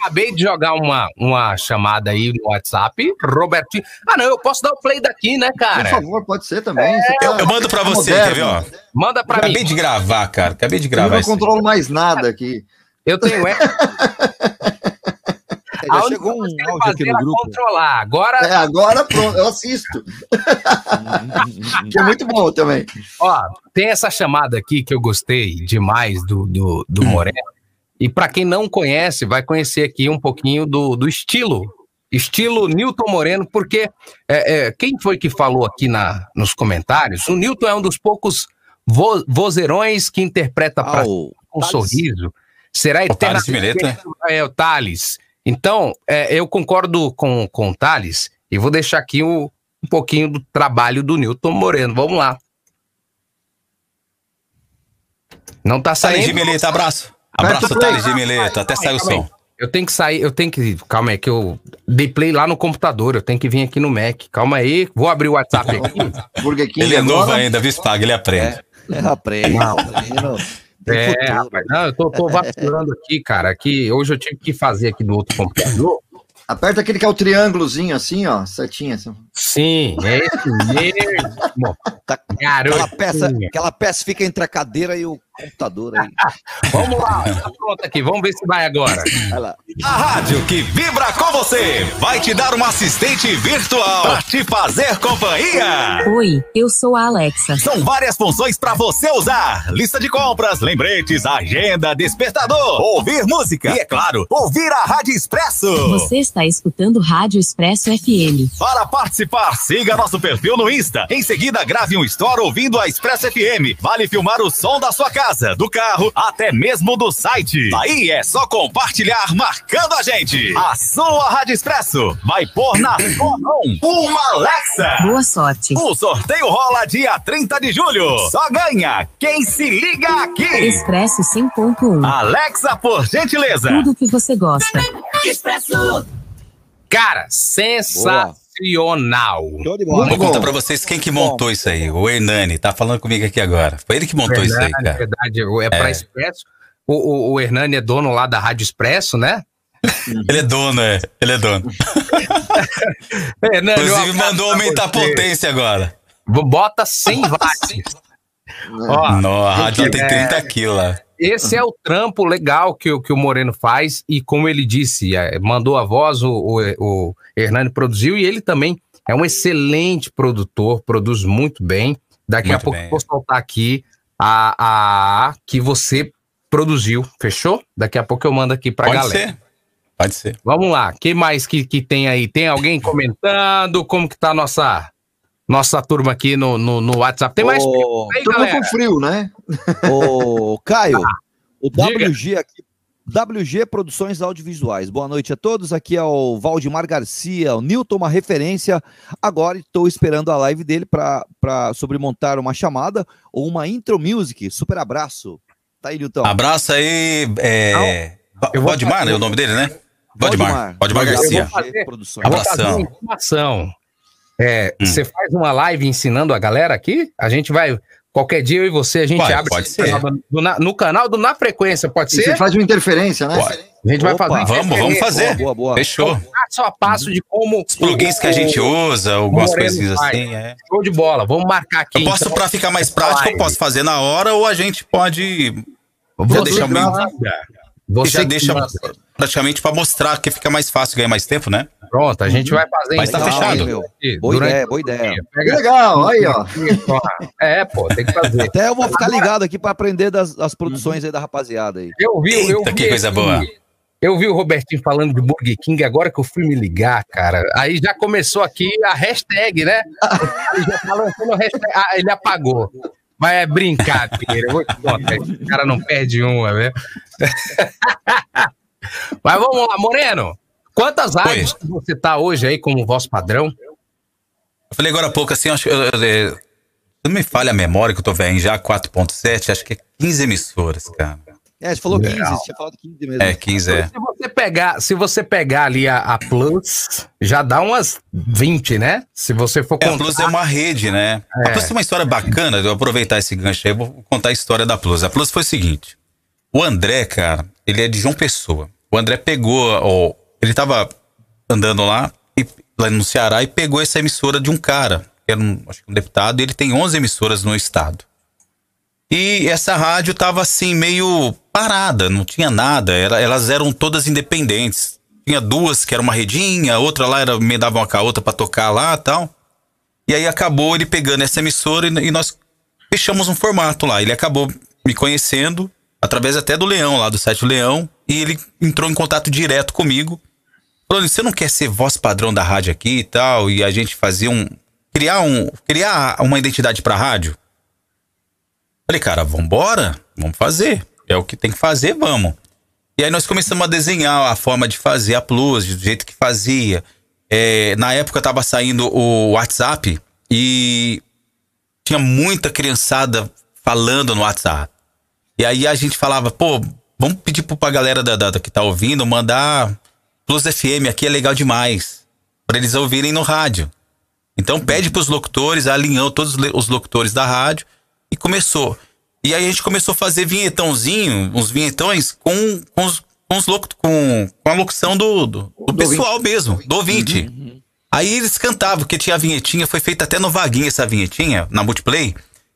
Acabei de jogar uma, uma chamada aí no WhatsApp. Robertinho. Ah, não, eu posso dar o play daqui, né, Por cara? favor, pode ser também. Você tá- Eu, eu mando pra você, moderno. quer ver, ó? Manda pra Acabei mim. de gravar, cara. Acabei de Eu gravar não isso. aí. controlo mais nada aqui. Eu tenho. É, *laughs* Já chegou um áudio aqui no era grupo. controlar. Agora, É, agora pronto, eu assisto. *laughs* que é muito bom também. ó, tem essa chamada aqui que eu gostei demais do, do, do Moreno. E pra quem não conhece, vai conhecer aqui um pouquinho do, do estilo. Estilo Newton Moreno, porque é, é, quem foi que falou aqui na, nos comentários? O Newton é um dos poucos vo, vozeirões que interpreta pra Ah, o com um Thales. sorriso, será O Thales. Mileto, É, o Thales. Então, é, eu concordo com, com o Thales e vou deixar aqui um, um pouquinho do trabalho do Newton Moreno. Vamos lá. Não tá Thales de saindo. Mileta, abraço. Abraço, play. Thales de Mileta. Até saiu o som. Eu tenho que sair, eu tenho que. Calma aí, que eu dei play lá no computador, eu tenho que vir aqui no Mac. Calma aí, vou abrir o WhatsApp aqui. Burger King Ele é agora. novo ainda, viu, Spag? Ele aprende. É, aprende. aprende. Tem É, rapaz, não, eu tô, tô vacilando aqui, cara. Que hoje eu tive que fazer aqui do outro computador. Aperta aquele que é o triângulozinho assim, ó, setinha. Assim. Sim, é esse mesmo. Tá-. Aquela peça, aquela peça fica entre a cadeira e o computador aí. *laughs* Vamos lá, tá pronto aqui. Vamos ver se vai agora. Vai lá. A rádio que vibra com você vai te dar uma assistente virtual para te fazer companhia. Oi, eu sou a Alexa. São várias funções para você usar: lista de compras, lembretes, agenda, despertador, ouvir música e, é claro, ouvir a Rádio Expresso. Você está escutando Rádio Expresso FM. Para participar, siga nosso perfil no Insta. Em seguida, grave um story ouvindo a Expresso FM. Vale filmar o som da sua casa, do carro, até mesmo do site. Aí é só compartilhar marcando a gente. A sua Rádio Expresso vai pôr na sua mão uma Alexa. Boa sorte. O sorteio rola dia 30 de julho. Só ganha quem se liga aqui. Expresso 100.1. Alexa, por gentileza. Tudo o que você gosta. Cara, sensacional. Bola. Vou contar pra vocês quem que montou isso aí. O Hernani tá falando comigo aqui agora. Foi ele que montou isso aí, cara. verdade. É pra Expresso. O, o, o Hernani é dono lá da Rádio Expresso, né? *laughs* Ele é dono, é. Ele é dono. *laughs* Hernani, um Inclusive, mandou aumentar a potência agora. Bota 100 watts. Ó, Não, a rádio tem é- 30 quilos lá. Esse é o trampo legal que, o- que o Moreno faz, e como ele disse, é, mandou a voz, o, o, o Hernani produziu, e ele também é um excelente produtor, produz muito bem. Daqui a Muito pouco bem. eu vou soltar aqui a, a que você produziu, fechou? Daqui a pouco eu mando aqui pra Pode galera. ser. Pode ser. Vamos lá, que mais que, que tem aí? Tem alguém comentando? Como que tá a nossa, nossa turma aqui no, no, no WhatsApp? Tem mais perguntas aí, galera? com frio, né? *laughs* Ô, Caio, o diga. WG aqui. WG Produções Audiovisuais. Boa noite a todos. Aqui é o Valdemar Garcia, o Newton, uma referência. Agora estou esperando a live dele para sobre montar uma chamada ou uma intro music. Super abraço. Tá aí, Newton. Abraço aí. É... Valdemar, fazer- né? O nome dele, né? Valdemar. Valdemar Garcia. fazer- Produções. Eu vou fazer Abração. É, Hum. Você faz uma live ensinando a galera aqui? A gente vai. Qualquer dia eu e você, a gente Pode, abre pode ser. do- Na- no canal do Na Frequência, pode E ser? você faz uma interferência, né? Pode. A gente vai Opa, fazer. Vamos, vamos fazer. Boa, boa. Fechou. Passo a passo de como. Os plugins que a gente usa, algumas coisinhas assim, é. Show de bola. Vamos marcar aqui. Eu posso, então. pra ficar mais prático, eu posso fazer na hora ou a gente pode. Você já deixar bem- manda. Você já deixa. Praticamente pra mostrar que fica mais fácil ganhar mais tempo, né? Pronto, a gente vai fazer Mas tá então, fechado. meu. Boa durante ideia, boa ideia. Pega legal, aí, ó. *laughs* É, pô, tem que fazer. Até eu vou ficar ligado aqui para aprender das, das produções aí da rapaziada aí. Eu vi, eu Eita, vi que coisa boa. Eu vi o Robertinho falando de Burger King, agora que eu fui me ligar, cara. Aí já começou aqui a hashtag, né? Ele já tá lançando a hashtag. Ah, ele apagou. Mas é brincadeira. Eu vou te contar. Esse cara não perde uma, né? *laughs* Mas vamos lá, Moreno. Quantas áreas você tá hoje aí como voz padrão? Eu falei agora há pouco assim, acho que. eu- eu- Não me falha a memória que eu tô vendo já 4.7, acho que é 15 emissoras, cara. É, você falou 15, Legal. você tinha falado 15 mesmo. É, 15 é. Se você pegar, se você pegar ali a, a Plus, já dá umas 20, né? Se você for É, a contar. Plus é uma rede, né? A É. Plus tem uma história bacana, eu vou aproveitar esse gancho aí, vou contar a história da Plus. A Plus foi o seguinte: o André, cara, ele é de João Pessoa. O André pegou, ó, ele tava andando lá, e- lá no Ceará e pegou essa emissora de um cara, que era um, acho que um deputado, e ele tem 11 emissoras no estado. E essa rádio tava assim, meio parada, não tinha nada, era- elas eram todas independentes. Tinha duas que era uma redinha, outra lá era emendava uma com a outra pra tocar lá tal. E aí acabou ele pegando essa emissora e, e nós fechamos um formato lá. Ele acabou me conhecendo através até do Leão, lá do site Leão, e ele entrou em contato direto comigo. Falou: "Você não quer ser voz padrão da rádio aqui e tal?" E a gente fazia um criar um criar uma identidade pra rádio. Falei: "Cara, vambora, vamos fazer. É o que tem que fazer, vamos." E aí nós começamos a desenhar a forma de fazer a Plus, do jeito que fazia. É, na época tava saindo o WhatsApp e tinha muita criançada falando no WhatsApp. E aí a gente falava, pô, vamos pedir pra galera da, da- que tá ouvindo mandar Plus FM aqui é legal demais. Pra eles ouvirem no rádio. Então pede pros locutores, alinhou todos os locutores da rádio e começou. E aí a gente começou a fazer vinhetãozinho, uns vinhetões com, com, os, com, os locu- com, com a locução do, do, do pessoal mesmo, do ouvinte. Aí eles cantavam, porque tinha a vinhetinha, foi feita até no Vaguinho essa vinhetinha, na Multiplay.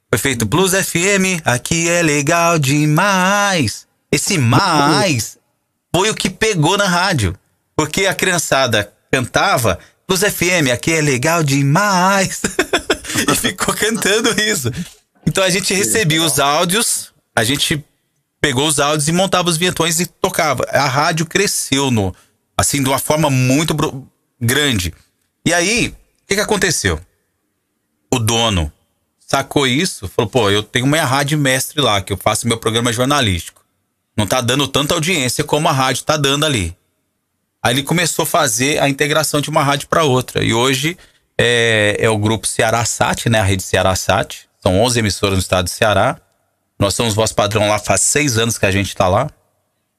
Foi feito Blues FM, aqui é legal demais. Esse mais foi o que pegou na rádio. Porque a criançada cantava Blues FM, aqui é legal demais. *laughs* e ficou cantando isso. Então a gente recebia os áudios, a gente pegou os áudios e montava os vinhetões e tocava. A rádio cresceu no assim de uma forma muito grande. E aí, o que, que aconteceu? O dono sacou isso, falou: pô, eu tenho minha rádio mestre lá, que eu faço meu programa jornalístico. Não tá dando tanta audiência como a rádio tá dando ali. Aí ele começou a fazer a integração de uma rádio para outra. E hoje é, é o grupo Ceará Sat, né? A rede Ceará Sat. São 11 emissoras no estado do Ceará. Nós somos voz padrão lá faz seis anos que a gente tá lá.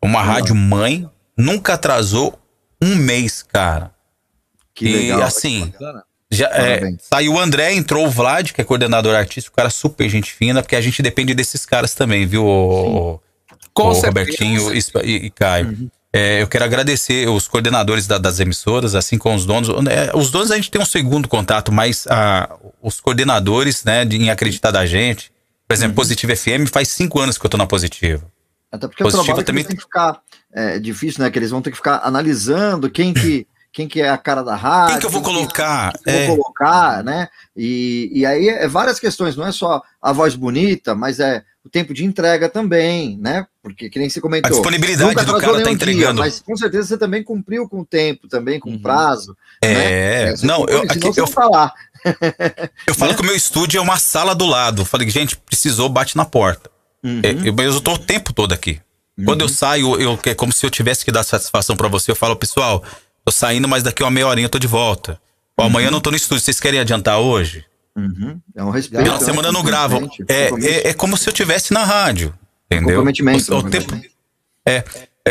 Uma rádio mãe. Nunca atrasou um mês, cara. Que e legal. assim, já, é, saiu o André, entrou o Vlad, que é coordenador artístico, cara super gente fina, porque a gente depende desses caras também, viu, o, o- o. Robertinho e, e, Caio. É, eu quero agradecer os coordenadores da- das emissoras, assim como os donos. É, os donos a gente tem um segundo contato, mas ah, os coordenadores, né, de, em acreditar da gente. Por exemplo, Positivo FM faz cinco anos que eu tô na Positiva. Até porque o Positivo trabalho também também tem que ficar é, difícil, né? Que eles vão ter que ficar analisando quem que, quem que é a cara da rádio. Quem que eu vou colocar? que eu É. vou colocar, né? E, e aí é várias questões, não é só a voz bonita, mas é o tempo de entrega também, né? Porque que nem você comentou. A disponibilidade do cara tá nenhum dia, entregando. mas com certeza você também cumpriu com o tempo, também com o prazo. É, né? Você não, eu, aqui, eu, não tá. *laughs* Eu falo que o meu estúdio é uma sala do lado. Eu falei, gente, precisou, bate na porta. É, eu, mas eu tô o tempo todo aqui. Quando eu saio, eu, é como se eu tivesse que dar satisfação pra você. Eu falo, pessoal, tô saindo, mas daqui uma meia horinha eu tô de volta. Ó, amanhã eu não tô no estúdio. Vocês querem adiantar hoje? Uhum. É um respeito. De é semana eu não gravo. É, é, é como se eu tivesse na rádio. Entendeu? Comprometimento, O, o tempo, é,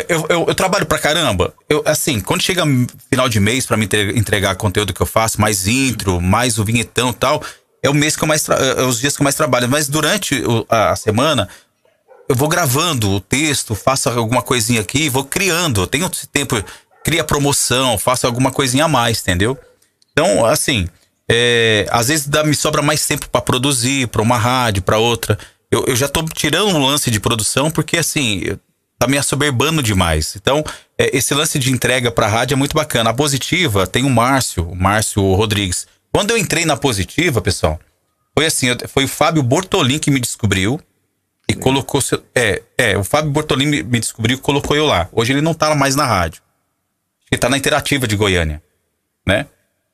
eu, eu, eu trabalho pra caramba. Eu, assim, quando chega final de mês pra me entre- entregar conteúdo que eu faço, mais intro, mais o vinhetão e tal, é o mês que eu mais tra- é os dias que eu mais trabalho. Mas durante a, a semana, eu vou gravando o texto, faço alguma coisinha aqui, vou criando. Eu tenho esse tempo, cria promoção, faço alguma coisinha a mais, entendeu? Então, assim, é, às vezes dá, me sobra mais tempo pra produzir, pra uma rádio, pra outra. Eu, eu já tô tirando um lance de produção porque, assim, tá me assoberbando demais. Então, é, esse lance de entrega pra rádio é muito bacana. A Positiva tem o Márcio, o Márcio Rodrigues. Quando eu entrei na Positiva, pessoal, foi assim, foi o Fábio Bortolin que me descobriu. E colocou seu. É, é, o Fábio Bortolini me, me descobriu e colocou eu lá. Hoje ele não tá mais na rádio. Ele tá na Interativa de Goiânia, né?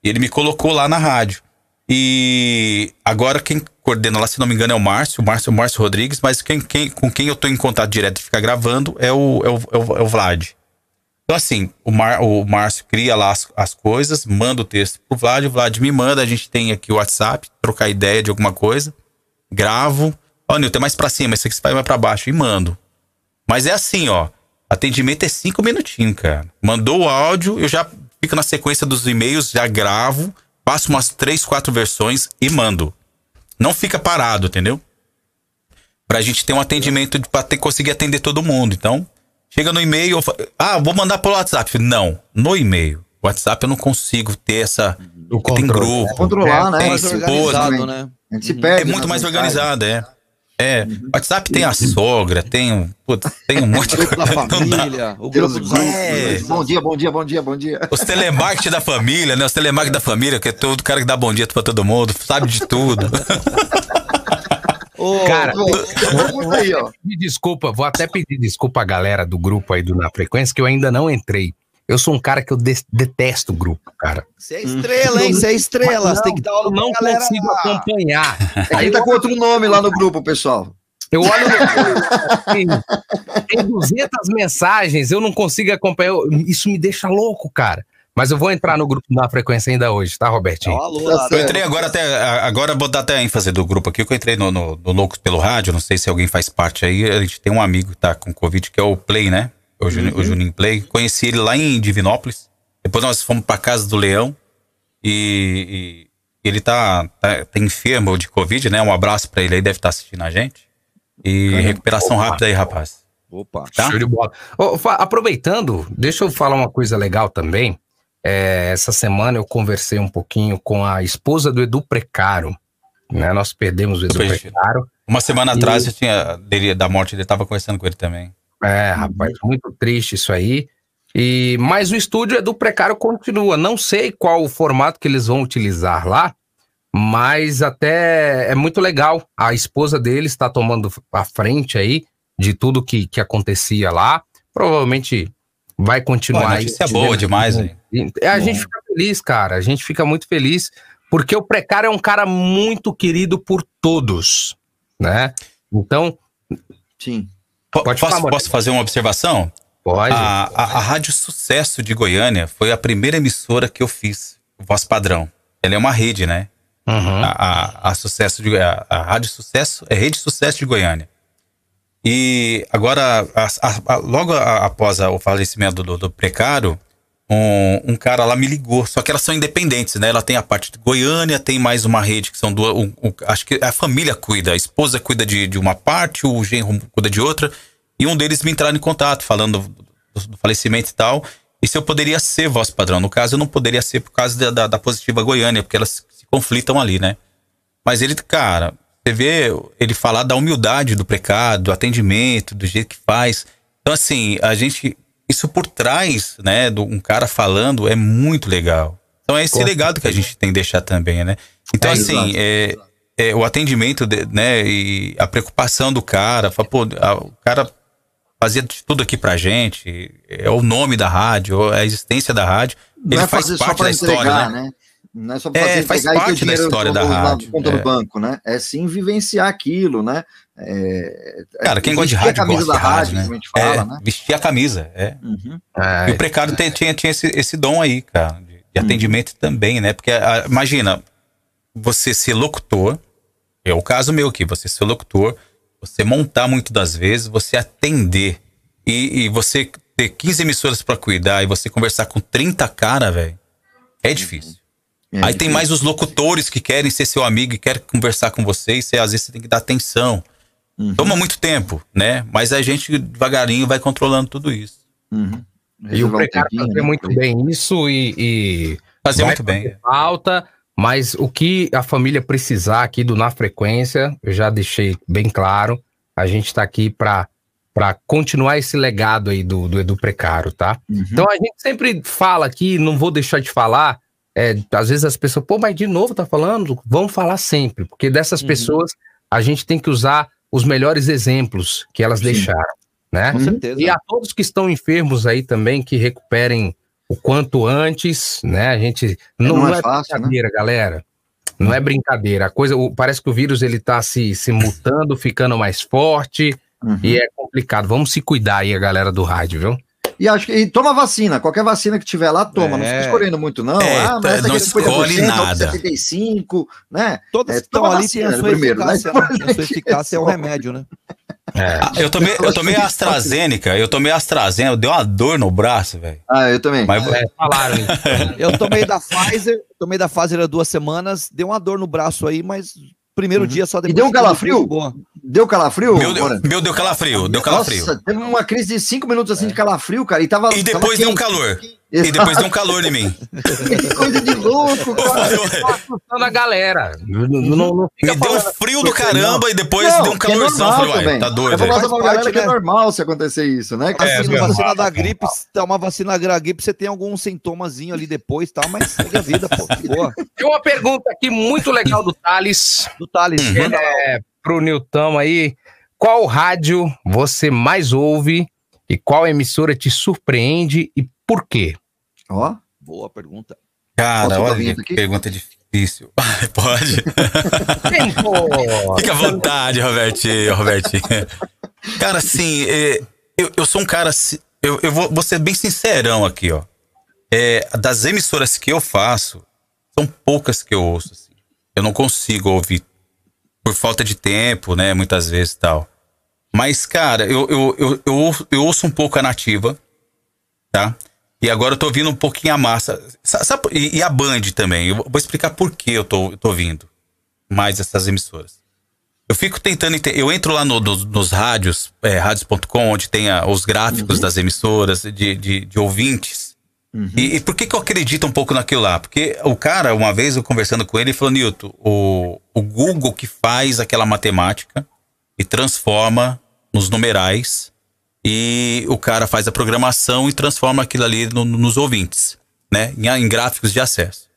E ele me colocou lá na rádio. E agora quem coordena lá, se não me engano, é o Márcio, o Márcio, o Márcio Rodrigues, mas quem, quem, com quem eu tô em contato direto e fica gravando é o, é o, é o, é o Vlad. Então, assim, o, Mar, o Márcio cria lá as, as coisas, manda o texto pro Vlad, o Vlad me manda, a gente tem aqui o WhatsApp, trocar ideia de alguma coisa, gravo. Ó, Nilton, é mais pra cima, esse aqui vai mais pra baixo, e mando. Mas é assim, ó. Atendimento é cinco minutinhos, cara. Mandou o áudio, eu já fico na sequência dos e-mails, já gravo, passo umas três, quatro versões e mando. Não fica parado, entendeu? Pra gente ter um atendimento de- pra ter, conseguir atender todo mundo. Então, chega no e-mail, ah, vou mandar pelo WhatsApp. Não, no e-mail. O WhatsApp eu não consigo ter essa. porque tem controle. grupo. É controlar, né? Tem Mais esposa. organizado, né? A gente se É perde. muito nas mais mensagens. organizado, é. É, WhatsApp tem a sogra, tem, um- putz, tem um monte de da coisa. Família, o grupo dos É. Bom dia, bom dia, bom dia, bom dia. Os telemarketing da família, né? Os telemarketing da família, que é todo cara que dá bom dia pra todo mundo, sabe de tudo. Ô, Cara, aí. Me desculpa, vou até pedir desculpa à galera do grupo aí do Na Frequência, que eu ainda não entrei. Eu sou um cara que eu des- detesto o grupo, cara. Você é estrela, hein? Você é estrela. Você tem que dar aula Eu não galera. consigo acompanhar. Aí tá com outro nome lá no grupo, pessoal. Eu olho no *laughs* tem, tem 200 mensagens, eu não consigo acompanhar. Isso me deixa louco, cara. Mas eu vou entrar no grupo da frequência ainda hoje, tá, Robertinho? alô Tá lá. Eu entrei agora até. Agora vou dar até a ênfase do grupo aqui, que eu entrei no, no, no Loucos pelo Rádio, não sei se alguém faz parte aí. A gente tem um amigo que tá com Covid, que é o Play, né? O, Juni- o Juninho Play. Conheci ele lá em Divinópolis. Depois nós fomos pra casa do Leão. E, e ele tá, tá, tá enfermo de Covid, né? Um abraço pra ele aí, deve estar assistindo a gente. E recuperação Opa. rápida aí, rapaz. Opa. Tá? Show de bola. Fa- aproveitando, deixa eu falar uma coisa legal também. É, essa semana eu conversei um pouquinho com a esposa do Edu Precaro. Né? Nós perdemos o Edu. Precaro. Uma semana E- atrás eu tinha, dele, da morte dele, tava conversando com ele também. É, rapaz, muito triste isso aí. E mas o estúdio Edu Precário continua. Não sei qual o formato que eles vão utilizar lá, mas até é muito legal. A esposa dele está tomando a frente aí de tudo que, que acontecia lá. Provavelmente vai continuar Pô, aí. notícia boa demais. E A gente fica feliz, cara. A gente fica muito feliz porque o Precário é um cara muito querido por todos, né? Então, Sim. Po- Pode posso, falar, posso fazer uma observação? pode. A, a, a Rádio Sucesso de Goiânia foi a primeira emissora que eu fiz, Voz Padrão. Ela é uma rede, né? Uhum. A, a, Sucesso de, a, Rádio Sucesso é Rede Sucesso de Goiânia. E agora, logo após o falecimento do, do Precário, um, um cara lá me ligou. Só que elas são independentes, né? Ela tem a parte de Goiânia, tem mais uma rede que são duas. um- um- acho que a família cuida, a esposa cuida de, de uma parte, o genro cuida de outra. E um deles me entraram em contato, falando do, do falecimento e tal. E se eu poderia ser voz padrão. No caso, eu não poderia ser por causa da, da, da positiva Goiânia, porque elas se conflitam ali, né? Mas ele, cara, você vê ele falar da humildade do precado, do atendimento, do jeito que faz. Então, assim, a gente. Isso por trás, né, de um cara falando é muito legal. Então é esse legado que a gente tem que deixar também, né? Então, É, assim, é, é, o atendimento, de- né, e a preocupação do cara, fala, pô, a- o cara fazia de tudo aqui pra gente, é o nome da rádio, é a existência da rádio. Ele é faz parte da história, entregar, né? né? Não é só É, fazer faz e ter parte da história da rádio, conta é. do banco, né? É sim vivenciar aquilo, né? É, Cara, quem gosta de a rádio camisa gosta da de rádio, rádio, né? como a gente fala, é, né? vestir a camisa, é. Uhum. É, E o precário tem- tinha, tinha esse, esse dom aí, cara, de, de Hum. atendimento também, né? Porque, ah, imagina, você ser locutor, é o caso meu aqui, você ser locutor, você montar muito das vezes, você atender e, e você ter 15 emissoras pra cuidar e você conversar com 30 cara, velho, é difícil. É Aí tem mais os locutores que querem ser seu amigo e querem conversar com você, e você, às vezes você tem que dar atenção. Uhum. Toma muito tempo, né? Mas a gente devagarinho vai controlando tudo isso. Uhum. E o Precário fazia né? muito bem isso e, e Fazer muito bem. fazer falta, mas o que a família precisar aqui do Na Frequência, eu já deixei bem claro, a gente está aqui para para continuar esse legado aí do, do Edu Precário, tá? Uhum. Então a gente sempre fala aqui, não vou deixar de falar, é, às vezes as pessoas, pô, mas de novo tá falando? Vamos falar sempre, porque dessas Uhum. pessoas a gente tem que usar os melhores exemplos que elas deixaram, né? Com certeza. E a todos que estão enfermos aí também, que recuperem o quanto antes, né? A gente não, não não é é, fácil, brincadeira, galera. Não é brincadeira. A coisa, o- parece que o vírus ele tá se, se mutando, ficando mais forte Uhum. e é complicado. Vamos se cuidar aí, a galera do rádio, viu? E acho que e toma vacina, qualquer vacina que tiver lá, toma. Não É. fica escolhendo muito, não. É, ah, mas essa não é 50%, escolhe nada. 75, né? Todas É, estão toma ali vacina a sua primeiro, né? eficácia, né? A sua eficácia é o remédio, né? Ah, eu tomei, eu tomei a AstraZeneca, eu tomei a AstraZeneca, deu uma dor no braço, velho. Ah, eu também. Mas É, falaram isso. *laughs* Eu tomei da Pfizer, tomei da Pfizer há duas semanas, deu uma dor no braço aí, mas primeiro dia só depois. deu um calafrio? Deu calafrio? meu, deu, meu deu calafrio, deu calafrio. Nossa, teve uma crise de 5 minutos assim de calafrio, cara. E, tava, E tava depois deu um calor. E Exato. depois deu um calor em mim. Que *laughs* coisa de louco, cara. Assustando a galera. Não, não, não Me deu um frio do caramba e depois Não, deu um é calorzão. normal também. tá Eu doido. falar pra parte, que é né? normal se acontecer isso, né? Assim, É, uma normal, vacina da é gripe, uma vacina da gripe, você tem algum sintomazinho ali depois, tá? Mas segue a vida, pô. Boa. Tem uma pergunta aqui muito legal do Thales. Do Thales, Uhum. É, pro Nilton aí. Qual rádio você mais ouve e qual emissora te surpreende e por quê? Ó, Boa pergunta. Cara, olha que aqui? pergunta difícil. *laughs* Pode. *laughs* Fica à vontade, Robertinho, Robertinho. Cara, assim, é, eu, eu sou um cara. Eu, eu vou, vou ser bem sincerão aqui, ó. É, das emissoras que eu faço, são poucas que eu ouço. assim. Eu não consigo ouvir por falta de tempo, né? Muitas vezes e tal. Mas, cara, eu, eu, eu, eu, ouço- eu ouço um pouco a nativa, tá? E agora eu tô ouvindo um pouquinho a massa. Sa- sabe- e, e a Band também. Eu vou explicar por que eu tô, eu tô ouvindo mais essas emissoras. Eu fico tentando entender. Eu entro lá no- nos, nos rádios, é, rádios.com, onde tem a- os gráficos das emissoras, de, de, de ouvintes. E, e por que, que eu acredito um pouco naquilo lá? Porque o cara, uma vez eu conversando com ele, ele falou: Nilton, o, o Google que faz aquela matemática e transforma nos numerais, e o cara faz a programação e transforma aquilo ali no- nos ouvintes, né? Em, em gráficos de acesso.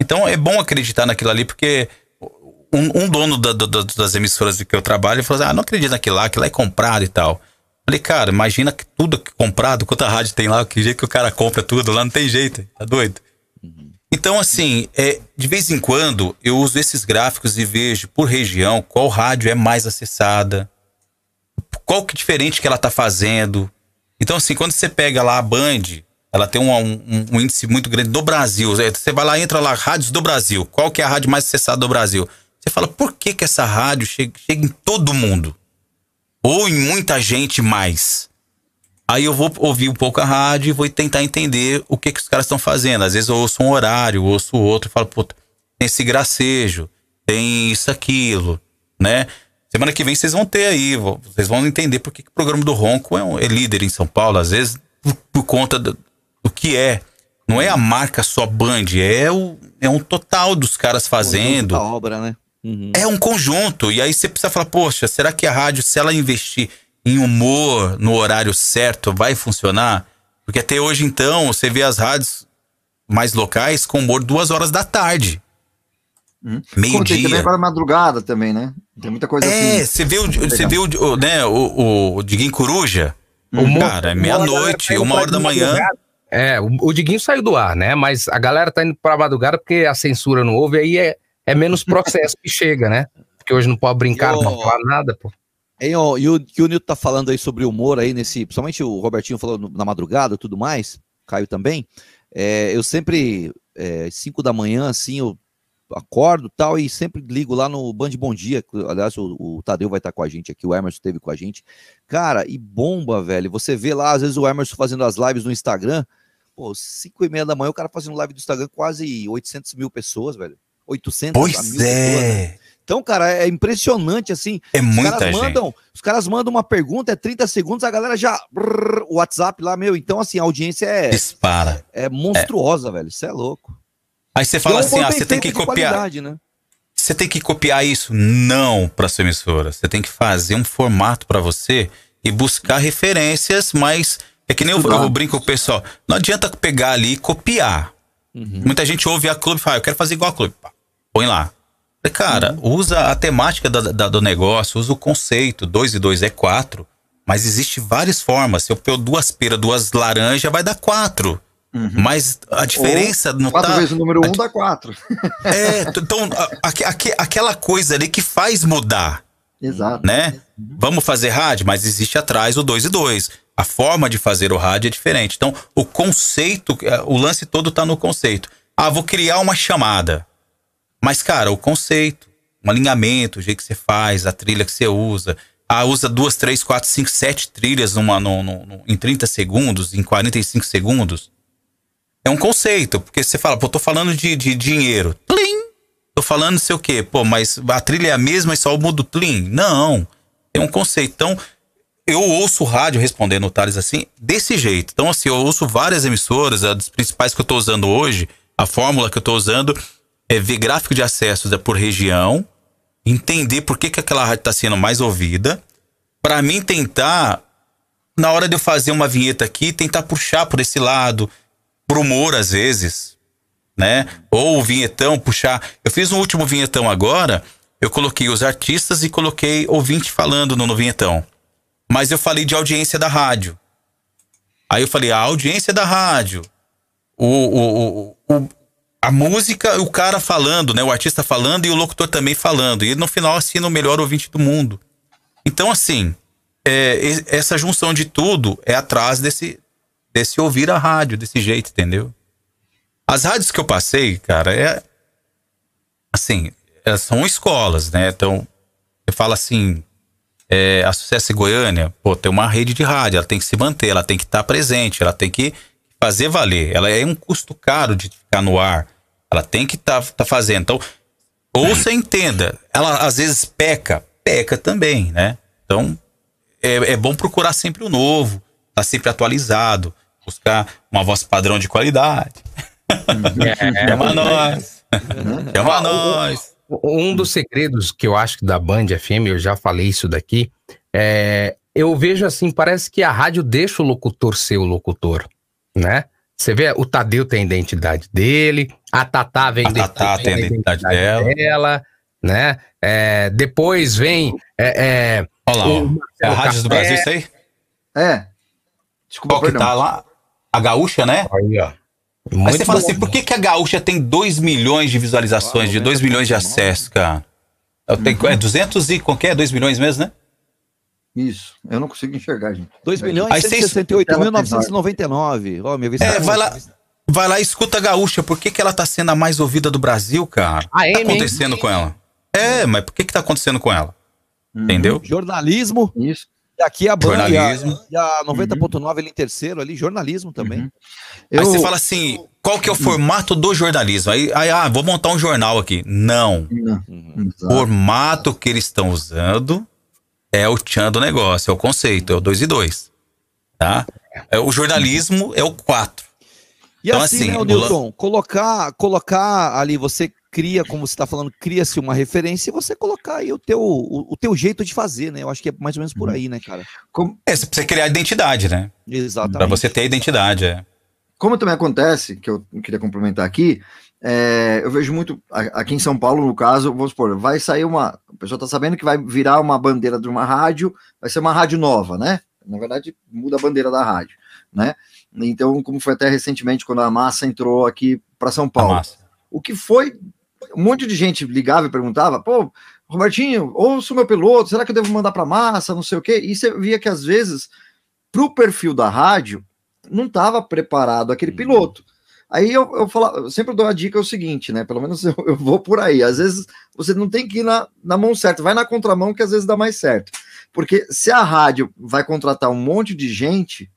Então é bom acreditar naquilo ali, porque um, um dono da- da- das emissoras que eu trabalho falou assim: ah, não acredito naquilo lá, aquilo lá é comprado e tal. Falei, cara, imagina que tudo que é comprado, quanta rádio tem lá, que jeito que o cara compra tudo lá, não tem jeito, tá doido? Então, assim, é, de vez em quando eu uso esses gráficos e vejo por região qual rádio é mais acessada, qual que é diferente que ela tá fazendo. Então, assim, quando você pega lá a Band, ela tem um, um- um índice muito grande do Brasil. Você vai lá, entra lá, rádios do Brasil. Qual que é a rádio mais acessada do Brasil? Você fala, por que que essa rádio chega, chega em todo mundo? Ou em muita gente mais? Aí eu vou ouvir um pouco a rádio e vou tentar entender o que que os caras estão fazendo. Às vezes eu ouço um horário, ouço outro, e falo, puta, tem esse gracejo, tem isso, aquilo, né? Semana que vem vocês vão ter aí, vo- vocês vão entender por que, que o programa do Ronco é, um- é líder em São Paulo, às vezes por, por conta do, do que é. Não é a marca só Band, é, o, é um total dos caras fazendo. A obra, né? Uhum. É um conjunto. E aí você precisa falar, poxa, será que a rádio, se ela investir em humor no horário certo, vai funcionar? Porque até hoje, então, você vê as rádios mais locais com humor duas horas da tarde. Como tem também Meio-dia. para madrugada também, né? Tem muita coisa É, assim. você vê o, você vê o, o, né, o, o Diguinho Coruja. Humor- Cara, é meia-noite, Uma uma hora da manhã. É, o, o Diguinho saiu do ar, né? Mas a galera tá indo pra madrugada porque a censura não houve, aí é, é menos processo que chega, né? Porque hoje não pode brincar, não pode falar nada, pô. Hein, ó, e o que o Nilton tá falando aí sobre humor aí nesse, principalmente o Robertinho falou na madrugada e tudo mais, Caio também. É, eu sempre, é, 5 da manhã, assim, eu acordo tal, e sempre ligo lá no Band Bom Dia. Aliás, o, o Tadeu vai estar com a gente aqui, o Emerson esteve com a gente. Cara, e bomba, velho. Você vê lá, às vezes, o Emerson fazendo as lives no Instagram. Pô, 5 e meia da manhã, o cara fazendo live do Instagram, quase 800 mil pessoas, velho. 800 a Pois mil pessoas. né? é. Então, cara, é impressionante, assim. É Os muita caras gente. mandam, os caras mandam uma pergunta, é 30 segundos, a galera já. brrr, o WhatsApp lá, meu. Então, assim, a audiência é, Dispara. é monstruosa, velho. Isso é louco. Aí você fala é assim, ah, você tem que copiar. né? Você tem que copiar isso? Não para sua emissora. Você tem que fazer um formato para você e buscar referências, mas é que nem eu, eu brinco com o pessoal. Não adianta pegar ali e copiar. Uhum. Muita gente ouve a clube e fala, "Ah, eu quero fazer igual a clube. Põe lá. Cara, usa a temática da- da- do negócio, usa o conceito. 2 e 2 é 4. Mas existe várias formas. Se eu pôr duas peras, duas laranjas, vai dar quatro. Mas a diferença não 4 tá. vezes o número a 1 dá 4. *laughs* É, então, a- aque- aque- aquela coisa ali que faz mudar, Exato. né? Vamos fazer rádio, mas existe atrás o 2 e 2. A forma de fazer o rádio é diferente. Então, o conceito, eh, o lance todo tá no conceito. Ah, vou criar uma chamada. Mas, cara, o conceito, um alinhamento, o jeito que você faz, a trilha que você usa. Ah, usa duas, três, quatro, cinco, sete trilhas numa, no, no- no- em 30 segundos, em 45 segundos. É um conceito, porque você fala, pô, tô falando de, de dinheiro. Plim! Tô falando sei o quê. Pô, mas a trilha é a mesma e só o plim? Não. Tem um conceito. Então, eu ouço rádio respondendo o Thales assim, desse jeito. Então, assim, eu ouço várias emissoras, as principais que eu tô usando hoje, a fórmula que eu tô usando é ver gráfico de acessos é por região, entender por que, que aquela rádio tá sendo mais ouvida, para mim tentar, na hora de eu fazer uma vinheta aqui, tentar puxar por esse lado, pro humor às vezes, né? Ou o vinhetão, puxar. Eu fiz um último vinhetão agora, eu coloquei os artistas e coloquei ouvinte falando no, no vinhetão. Mas eu falei de audiência da rádio. Aí eu falei, a audiência da rádio. O, o, o- a música, o cara falando, né? O artista falando e o locutor também falando. E no final assina o melhor ouvinte do mundo. Então, assim, é, essa junção de tudo é atrás desse, desse ouvir a rádio, desse jeito, entendeu? As rádios que eu passei, cara, é. Assim, são escolas, né? Então, você fala assim, é, a Sucesso Goiânia, pô, tem uma rede de rádio, ela tem que se manter, ela tem que estar presente, ela tem que fazer valer. Ela é um custo caro de ficar no ar. Ela tem que estar tá, fazendo. Então, ouça e entenda. Ela às vezes peca, peca também, né? Então, é, é bom procurar sempre o novo, tá sempre atualizado, buscar uma voz padrão de qualidade. É, Chama nós. Chama nós. Um dos segredos que eu acho que da Band FM, eu já falei isso daqui, é, eu vejo assim, parece que a rádio deixa o locutor ser o locutor, né? Você vê, o Tadeu tem a identidade dele, a Tatá vem A Tatá tem a identidade dela. dela, né? É, depois vem é, é, Olha lá, o ó. É a Rádio do. Brasil, isso aí? É. Desculpa, Qual que perdão. tá lá? A Gaúcha, né? Aí, ó. Aí Muito você fala assim, por que, que a Gaúcha tem 2 milhões de visualizações, de 2 milhões de acessos, cara? Eu tenho, Uhum. É 200 e, qualquer 2 milhões mesmo, né? Isso. Eu não consigo enxergar, gente. 2 milhões Aí e vocês- 168.999. Ó, minha vez É, vai lá, vai lá e escuta a Gaúcha. Por que, que ela tá sendo a mais ouvida do Brasil, cara? O A que tá Amy, hein? acontecendo com ela? É, mas por que que tá acontecendo com ela? Entendeu? Jornalismo. Isso. E aqui a Band e a, Jornalismo. e a 90.9 ali em terceiro ali, jornalismo também. Aí Eu, você fala assim, qual que é o formato do jornalismo? Aí, aí, ah, vou montar um jornal aqui. Não. Não. O Exato. formato que eles estão usando é o tchan do negócio, é o conceito, é o 2 e 2. Tá? É, o jornalismo é o 4. E Então, assim, assim, né, o colocar, colocar ali, você cria, como você está falando, cria-se uma referência e você colocar aí o teu, o, o teu jeito de fazer, né? Eu acho que é mais ou menos por aí, né, cara? Como, É, você precisa criar identidade, né? Exatamente. Pra você ter a identidade, é. como também acontece, que eu queria complementar aqui, é, eu vejo muito, aqui em São Paulo, no caso, vamos supor, vai sair uma. A pessoa tá sabendo que vai virar uma bandeira de uma rádio, vai ser uma rádio nova, né? Na verdade, muda a bandeira da rádio, né? Então, como foi até recentemente, quando a massa entrou aqui para São Paulo. O que foi. Um monte de gente ligava e perguntava, pô, Robertinho, ouço o meu piloto, será que eu devo mandar para massa, não sei o quê? E você via que às vezes, para o perfil da rádio, não estava preparado aquele piloto. Aí eu, eu, falo, eu sempre dou a dica é o seguinte, né? Pelo menos *laughs* eu, eu vou por aí. Às vezes você não tem que ir na, na mão certa, vai na contramão que às vezes dá mais certo. Porque se a rádio vai contratar um monte de gente,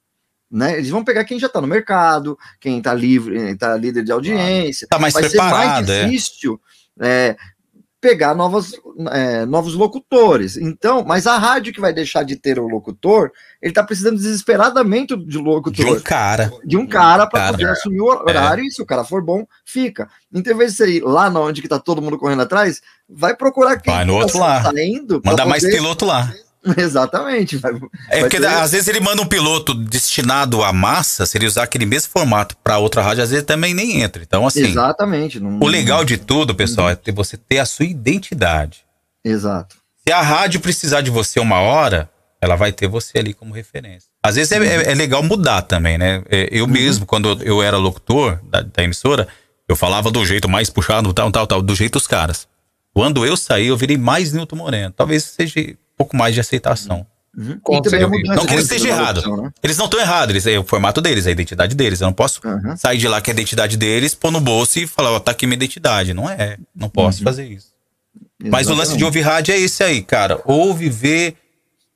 né? Eles vão pegar quem já está no mercado, quem está livre, está líder de audiência. Tá mais vai ser mais preparado, é. difícil é, pegar novas, é, novos locutores. Então, mas a rádio que vai deixar de ter o locutor, ele está precisando desesperadamente de De locutor um cara. de um cara para poder assumir o horário, e se o cara for bom, fica. Então, em vez de você ir lá na onde que tá todo mundo correndo atrás, vai procurar quem Vai no tá outro lá. saindo. Manda mais poder- piloto lá. *laughs* Exatamente. vai- É porque às vezes ele manda um piloto destinado à massa, se ele usar aquele mesmo formato para outra rádio, às vezes também nem entra. Então, assim, Exatamente. não- o legal de tudo, pessoal, é ter, você ter a sua identidade. Exato. Se a rádio precisar de você uma hora, ela vai ter você ali como referência. Às vezes é, é- é legal mudar também, né? É, Eu mesmo, quando eu era locutor da, da emissora, eu falava do jeito mais puxado, tal, tal, tal, do jeito dos caras. Quando eu saí, eu virei mais Nilton Moreno. Talvez seja pouco mais de aceitação. Com E a certeza. mudança Não que eles estejam errados. locução, né? Eles não estão errados, eles, é o formato deles, é a identidade deles. Eu não posso Aham. sair de lá que é a identidade deles, pôr no bolso e falar, ó, tá aqui minha identidade. Não é. Não posso fazer isso. Mas o lance de Exatamente. ouvir rádio é esse aí, cara. Ouve, ver.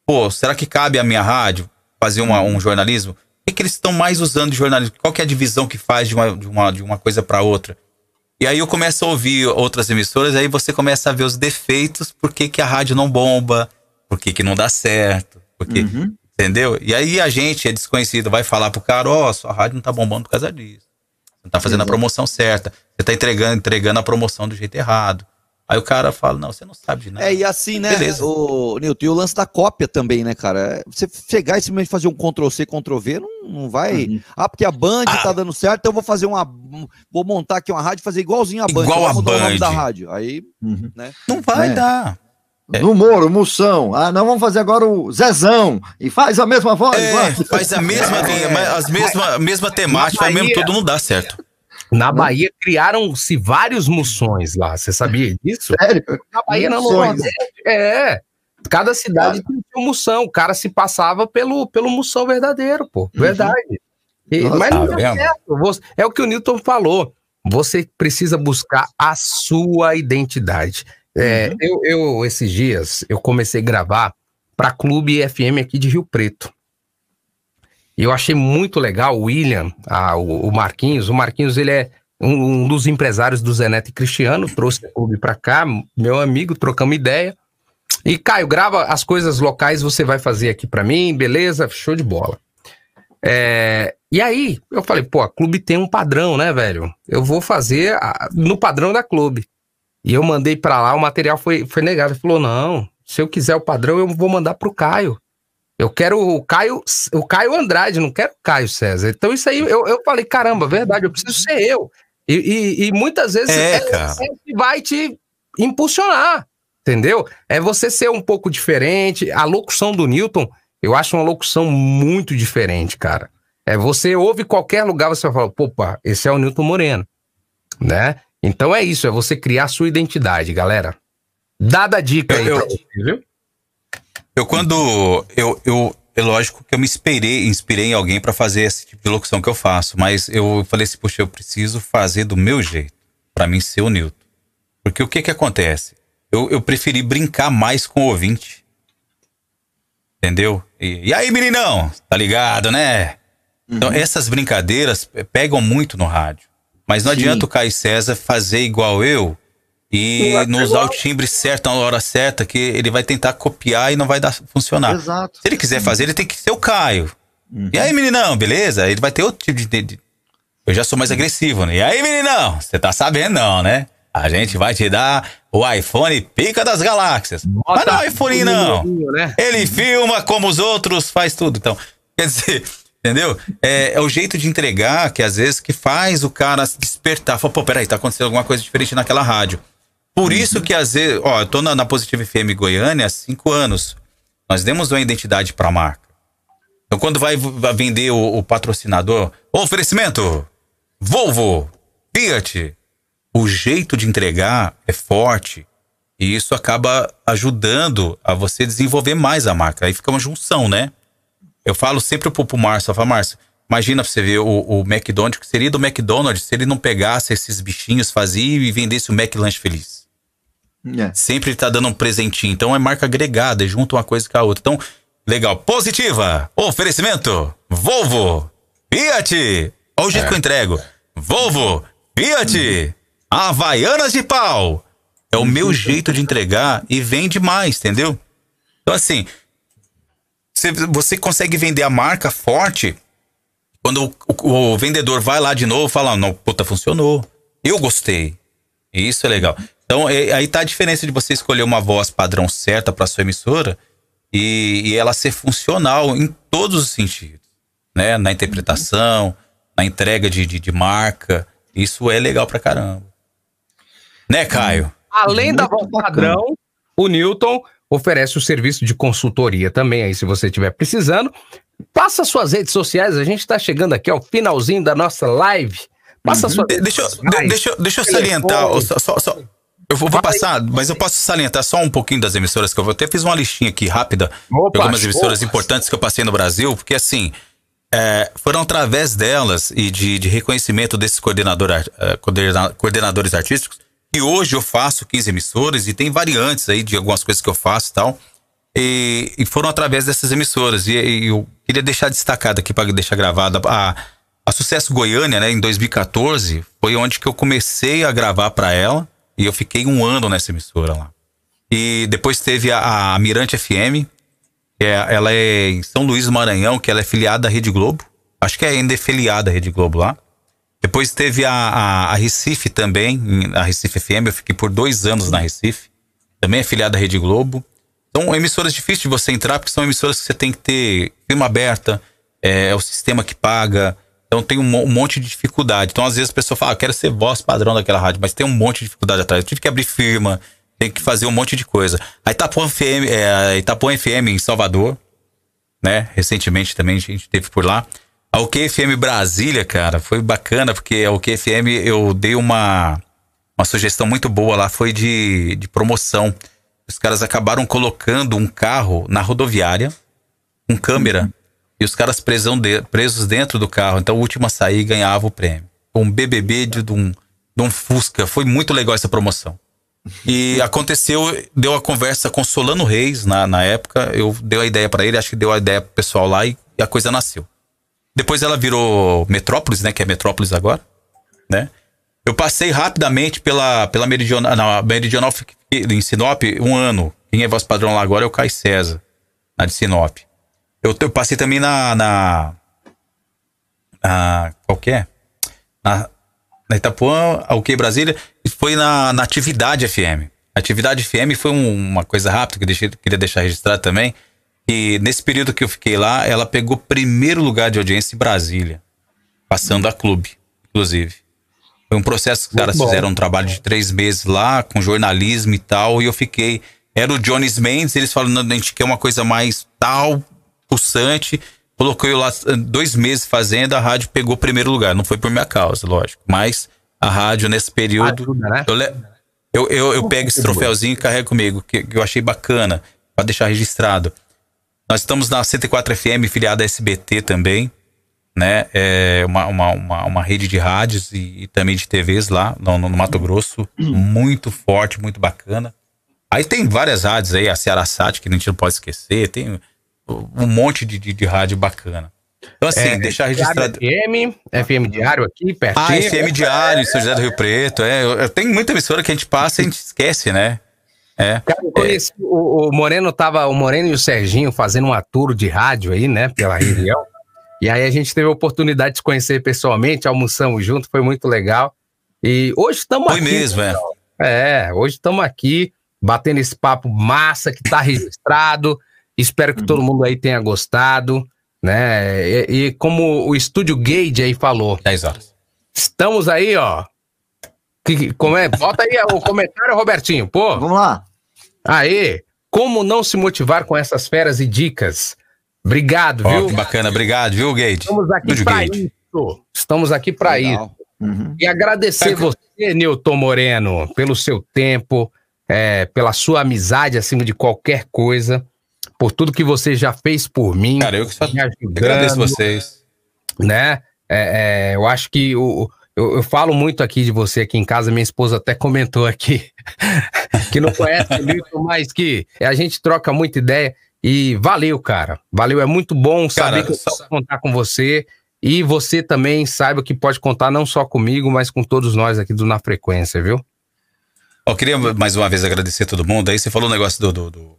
Pô, será que cabe a minha rádio fazer uma- um jornalismo? O que, que eles estão mais usando de jornalismo? Qual que é a divisão que faz de uma, de uma, de uma coisa para outra? E aí eu começo a ouvir outras emissoras, aí você começa a ver os defeitos, por que, que a rádio não bomba, por que, que não dá certo, por que- Uhum. entendeu? E aí a gente é desconhecido, vai falar pro cara, ó, sua rádio não tá bombando por causa disso. Você não tá fazendo a promoção certa, você tá entregando, entregando a promoção do jeito errado. Aí o cara fala, não, você não sabe de nada. É, e assim, né, Beleza. o Nilton, e o lance da cópia também, né, cara? Você chegar e simplesmente fazer um Ctrl-C, Ctrl-V, não, não vai... Uhum. Ah, porque a Band tá dando certo, então eu vou fazer uma... Vou montar aqui uma rádio e fazer igualzinho a Band. Igual a mudar o nome Band. da rádio. Aí, Uhum. né? Não vai É. dar. É. No Moro, Moção. Ah, não, vamos fazer agora o Zezão. E faz a mesma voz. É, faz a mesma *laughs* linha, mas as mesma, mesma temática, Na mesmo Bahia- tudo não dá certo. Na Bahia criaram-se vários moções lá. Você sabia disso? Sério? Na Bahia não, Moções. É. Cada cidade tinha um moção. O cara se passava pelo, pelo moção verdadeiro, pô. Verdade. E- Nossa, mas não tá dá vendo? certo. É o que o Newton falou. Você precisa buscar a sua identidade. É, eu, eu, esses dias, eu comecei a gravar para Clube FM aqui de Rio Preto. E eu achei muito legal o William, ah, o, o Marquinhos. O Marquinhos, ele é um, um dos empresários do Zeneto e Cristiano, trouxe o clube para cá, meu amigo, trocamos ideia. E Caio, grava as coisas locais, você vai fazer aqui para mim, beleza? Show de bola. É, e aí, eu falei, pô, a clube tem um padrão, né, velho? Eu vou fazer a- no padrão da clube. E eu mandei pra lá, o material foi, foi negado. Ele falou: não, se eu quiser o padrão, eu vou mandar pro Caio. Eu quero o Caio, o Caio Andrade, não quero o Caio César. Então, isso aí eu, eu falei: caramba, verdade, eu preciso ser eu. E, e- e muitas vezes É, é vai te impulsionar, entendeu? É você ser um pouco diferente. A locução do Newton, eu acho uma locução muito diferente, cara. É você ouve qualquer lugar, você vai falar, opa, esse é o Newton Moreno, né? Então é isso, é você criar a sua identidade, galera. Dada a dica aí, Eu- pra você, viu? Eu quando eu, eu é lógico que eu me inspirei, inspirei em alguém para fazer esse tipo de locução que eu faço, mas eu falei assim, poxa, eu preciso fazer do meu jeito, para mim ser o Newton. Porque o que que acontece? Eu, eu preferi brincar mais com o ouvinte. Entendeu? E, e aí, meninão? Tá ligado, né? Então, essas brincadeiras eh, pegam muito no rádio. Mas não Sim. adianta o Caio César fazer igual eu e Não vai não usar o timbre certo na hora certa, que ele vai tentar copiar e não vai dar funcionar. Exato. Se ele quiser fazer, ele tem que ser o Caio. Uhum. E aí, meninão, beleza? Ele vai ter outro tipo de. de- Eu já sou mais agressivo, né? E aí, meninão? Você tá sabendo, não, né? A gente vai te dar o iPhone pica das galáxias. Mas não é iPhone, não. Né? Ele filma como os outros, faz tudo. Então, quer dizer, entendeu? É, é o jeito de entregar que às vezes que faz o cara se despertar. Fala, pô, peraí, tá acontecendo alguma coisa diferente naquela rádio. Por isso que às vezes, ó, eu tô na, na Positive FM Goiânia há cinco anos. Nós demos uma identidade pra marca. Então, quando vai, vai vender o, o patrocinador, oferecimento, Volvo, Fiat, o jeito de entregar é forte. E isso acaba ajudando a você desenvolver mais a marca. Aí fica uma junção, né? Eu falo sempre pro, pro Márcio, eu falo, Márcio, imagina pra você ver o, o McDonald's, o que seria do McDonald's se ele não pegasse esses bichinhos, fazia e vendesse o McLanche Feliz. É. Sempre ele tá dando um presentinho. Então é marca agregada, é junto uma coisa com a outra. Então, legal. Positiva, oferecimento, Volvo, Fiat. Olha o jeito que eu entrego. Volvo, Fiat, Havaianas de pau. É o meu jeito de entregar e vende mais, entendeu? Então, assim, você, você consegue vender a marca forte quando o, o- o vendedor vai lá de novo e fala, não, puta, funcionou. Eu gostei. Isso é legal. Então, é- aí tá a diferença de você escolher uma voz padrão certa para sua emissora e, e ela ser funcional em todos os sentidos, né? Na interpretação, na entrega de, de, de marca. Isso é legal pra caramba. Né, Caio? Além da voz bacana. padrão, o Newton oferece o serviço de consultoria também aí, se você estiver precisando. Passa suas redes sociais, a gente está chegando aqui ao finalzinho da nossa live. Passa suas De- Deixa, eu- redes sociais. de- deixa, eu- deixa eu salientar. Só, só- eu vou, vou passar, mas eu posso salientar só um pouquinho das emissoras que eu vou. Até fiz uma listinha aqui rápida Opa, de algumas emissoras importantes que eu passei no Brasil, porque assim. é, foram através delas e de, de reconhecimento desses coordenador, eh, coordena- coordenadores artísticos que hoje eu faço 15 emissoras e tem variantes aí de algumas coisas que eu faço e tal. E, e foram através dessas emissoras. E, e eu queria deixar destacado aqui para deixar gravado a, a Sucesso Goiânia, né, em 2014, foi onde que eu comecei a gravar para ela e eu fiquei um ano nessa emissora lá. E depois teve a, a Mirante FM, é, ela é em São Luís do Maranhão, que ela é filiada à Rede Globo. Acho que é ainda é filiada à Rede Globo lá. Depois teve a, a, a Recife também, a Recife FM, eu fiquei por dois anos na Recife. Também é filiada à Rede Globo. São emissoras difíceis de você entrar, porque são emissoras que você tem que ter firma aberta, é, é o sistema que paga. Então tem um, um monte de dificuldade. Então, às vezes, a pessoa fala, ah, eu quero ser voz padrão daquela rádio, mas tem um monte de dificuldade atrás. Eu tive que abrir firma, tem que fazer um monte de coisa. A Itapuã FM, é, a Itapuã FM em Salvador, né? Recentemente também a gente teve por lá. A OKFM Brasília, cara, foi bacana, porque a OKFM eu dei uma, uma sugestão muito boa lá, foi de, de promoção. Os caras acabaram colocando um carro na rodoviária, com câmera, e os caras presão de- presos dentro do carro. Então o último a sair ganhava o prêmio. Um BBB de, de um, de um Fusca. Foi muito legal essa promoção. E *laughs* aconteceu, deu a conversa com Solano Reis na, na época. Eu dei a ideia pra ele, acho que deu a ideia pro pessoal lá e a coisa nasceu. Depois ela virou Metrópolis, né? Que é Metrópolis agora, né? Eu passei rapidamente pela, pela Meridional, na Meridional em Sinop um ano. Quem é voz padrão lá agora é o Caio César, na de Sinop. Eu, eu passei também na, na, na qual que é? Na, na Itapuã, a OK Brasília, e foi na, na Atividade FM. Atividade FM foi um- uma coisa rápida que eu deixei- queria deixar registrado também. E nesse período que eu fiquei lá, ela pegou primeiro lugar de audiência em Brasília, passando a clube, inclusive. Foi um processo que os caras fizeram um trabalho de três meses lá, com jornalismo e tal, e eu fiquei. Era o Jones Mendes, eles falaram, "Não, a gente quer uma coisa mais tal, pulsante. Coloquei eu lá dois meses fazendo, a rádio pegou primeiro lugar. Não foi por minha causa, lógico. Mas a rádio, nesse período. Ajuda, né? Eu, eu, eu, eu pego esse troféuzinho e carrego comigo, que, que eu achei bacana, pra deixar registrado. Nós estamos na 104 FM, filiada à SBT também, né? É uma, uma, uma, uma rede de rádios e, e também de TVs lá no, no Mato Grosso. Muito forte, muito bacana. Aí tem várias rádios aí, a Ceará Sat, que a gente não pode esquecer, tem um monte de, de, de rádio bacana. Então, assim, É, deixar registrado. FM, FM Diário aqui, pertinho. Ah, FM Diário, em São José do Rio Preto. É, tenho muita emissora que a gente passa e a gente esquece, né? É. Cara, eu conheci, o, o Moreno tava, o Moreno e o Serginho fazendo uma tour de rádio aí, né, pela região. E aí a gente teve a oportunidade de se conhecer pessoalmente, almoçamos junto, foi muito legal. E hoje estamos Foi aqui. mesmo, é. É, hoje estamos aqui batendo esse papo massa que tá registrado. Espero que todo mundo aí tenha gostado, né? E, e como o Estúdio Gage aí falou, 10 horas. estamos aí, ó. Que, que- como é? Bota aí o comentário, Robertinho, pô. Vamos lá. Aí, como não se motivar com essas feras e dicas? Obrigado, Ó, viu? que bacana, obrigado, viu, Gate? Estamos aqui para isso. Estamos aqui para isso. Uhum. E agradecer Sabe- você, Nilton Moreno, pelo seu tempo, é, pela sua amizade acima de qualquer coisa, por tudo que você já fez por mim. Cara, eu que só me ajudando, agradeço vocês. né? É, é, eu acho que o, eu, eu falo muito aqui de você aqui em casa, minha esposa até comentou aqui *laughs* que não conhece o mas que a gente troca muita ideia. E valeu, cara. Valeu, é muito bom saber Cara, que eu só- posso contar com você. E você também saiba que pode contar não só comigo, mas com todos nós aqui do Na Frequência, viu? Eu queria mais uma vez agradecer todo mundo. Aí você falou o negócio do, do- do-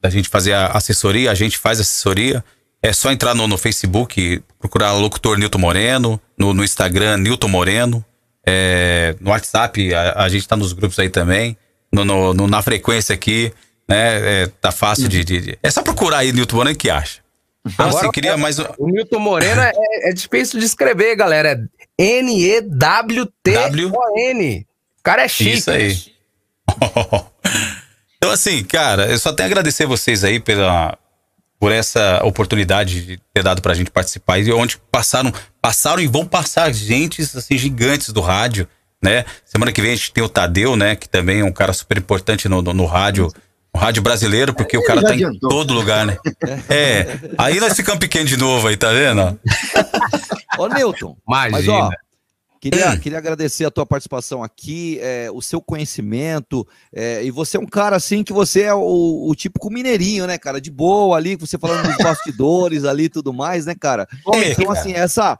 da gente fazer a assessoria, a gente faz assessoria. É só entrar no, no Facebook, procurar o locutor Nilton Moreno, no, no Instagram Nilton Moreno, é, no WhatsApp, a, a gente tá nos grupos aí também, no, no- na frequência aqui. né? É, tá fácil de, de- de- É só procurar aí YouTube Moreno que acha. Então, Agora, assim, queria mais. um- O Milton Moreno é, é difícil de escrever, galera. É N-E-W-T-O-N. O cara é chique. Isso aí. *laughs* então, assim, cara, eu só tenho a agradecer vocês aí pela, por essa oportunidade de ter dado pra gente participar e onde passaram, passaram e vão passar gentes assim, gigantes do rádio, né? Semana que vem a gente tem o Tadeu, né? Que também é um cara super importante no, no, no rádio. No rádio brasileiro, porque o cara tá em adiantou. todo lugar, né? É. Aí nós ficamos pequenos de novo aí, tá vendo? Ô, Newton, mas ó, Imagina. Queria, Hum. queria agradecer a tua participação aqui, é, o seu conhecimento, é, e você é um cara assim que você é o, o típico mineirinho, né, cara? De boa ali, você falando dos bastidores *laughs* ali e tudo mais, né, cara? É, Então, assim, essa.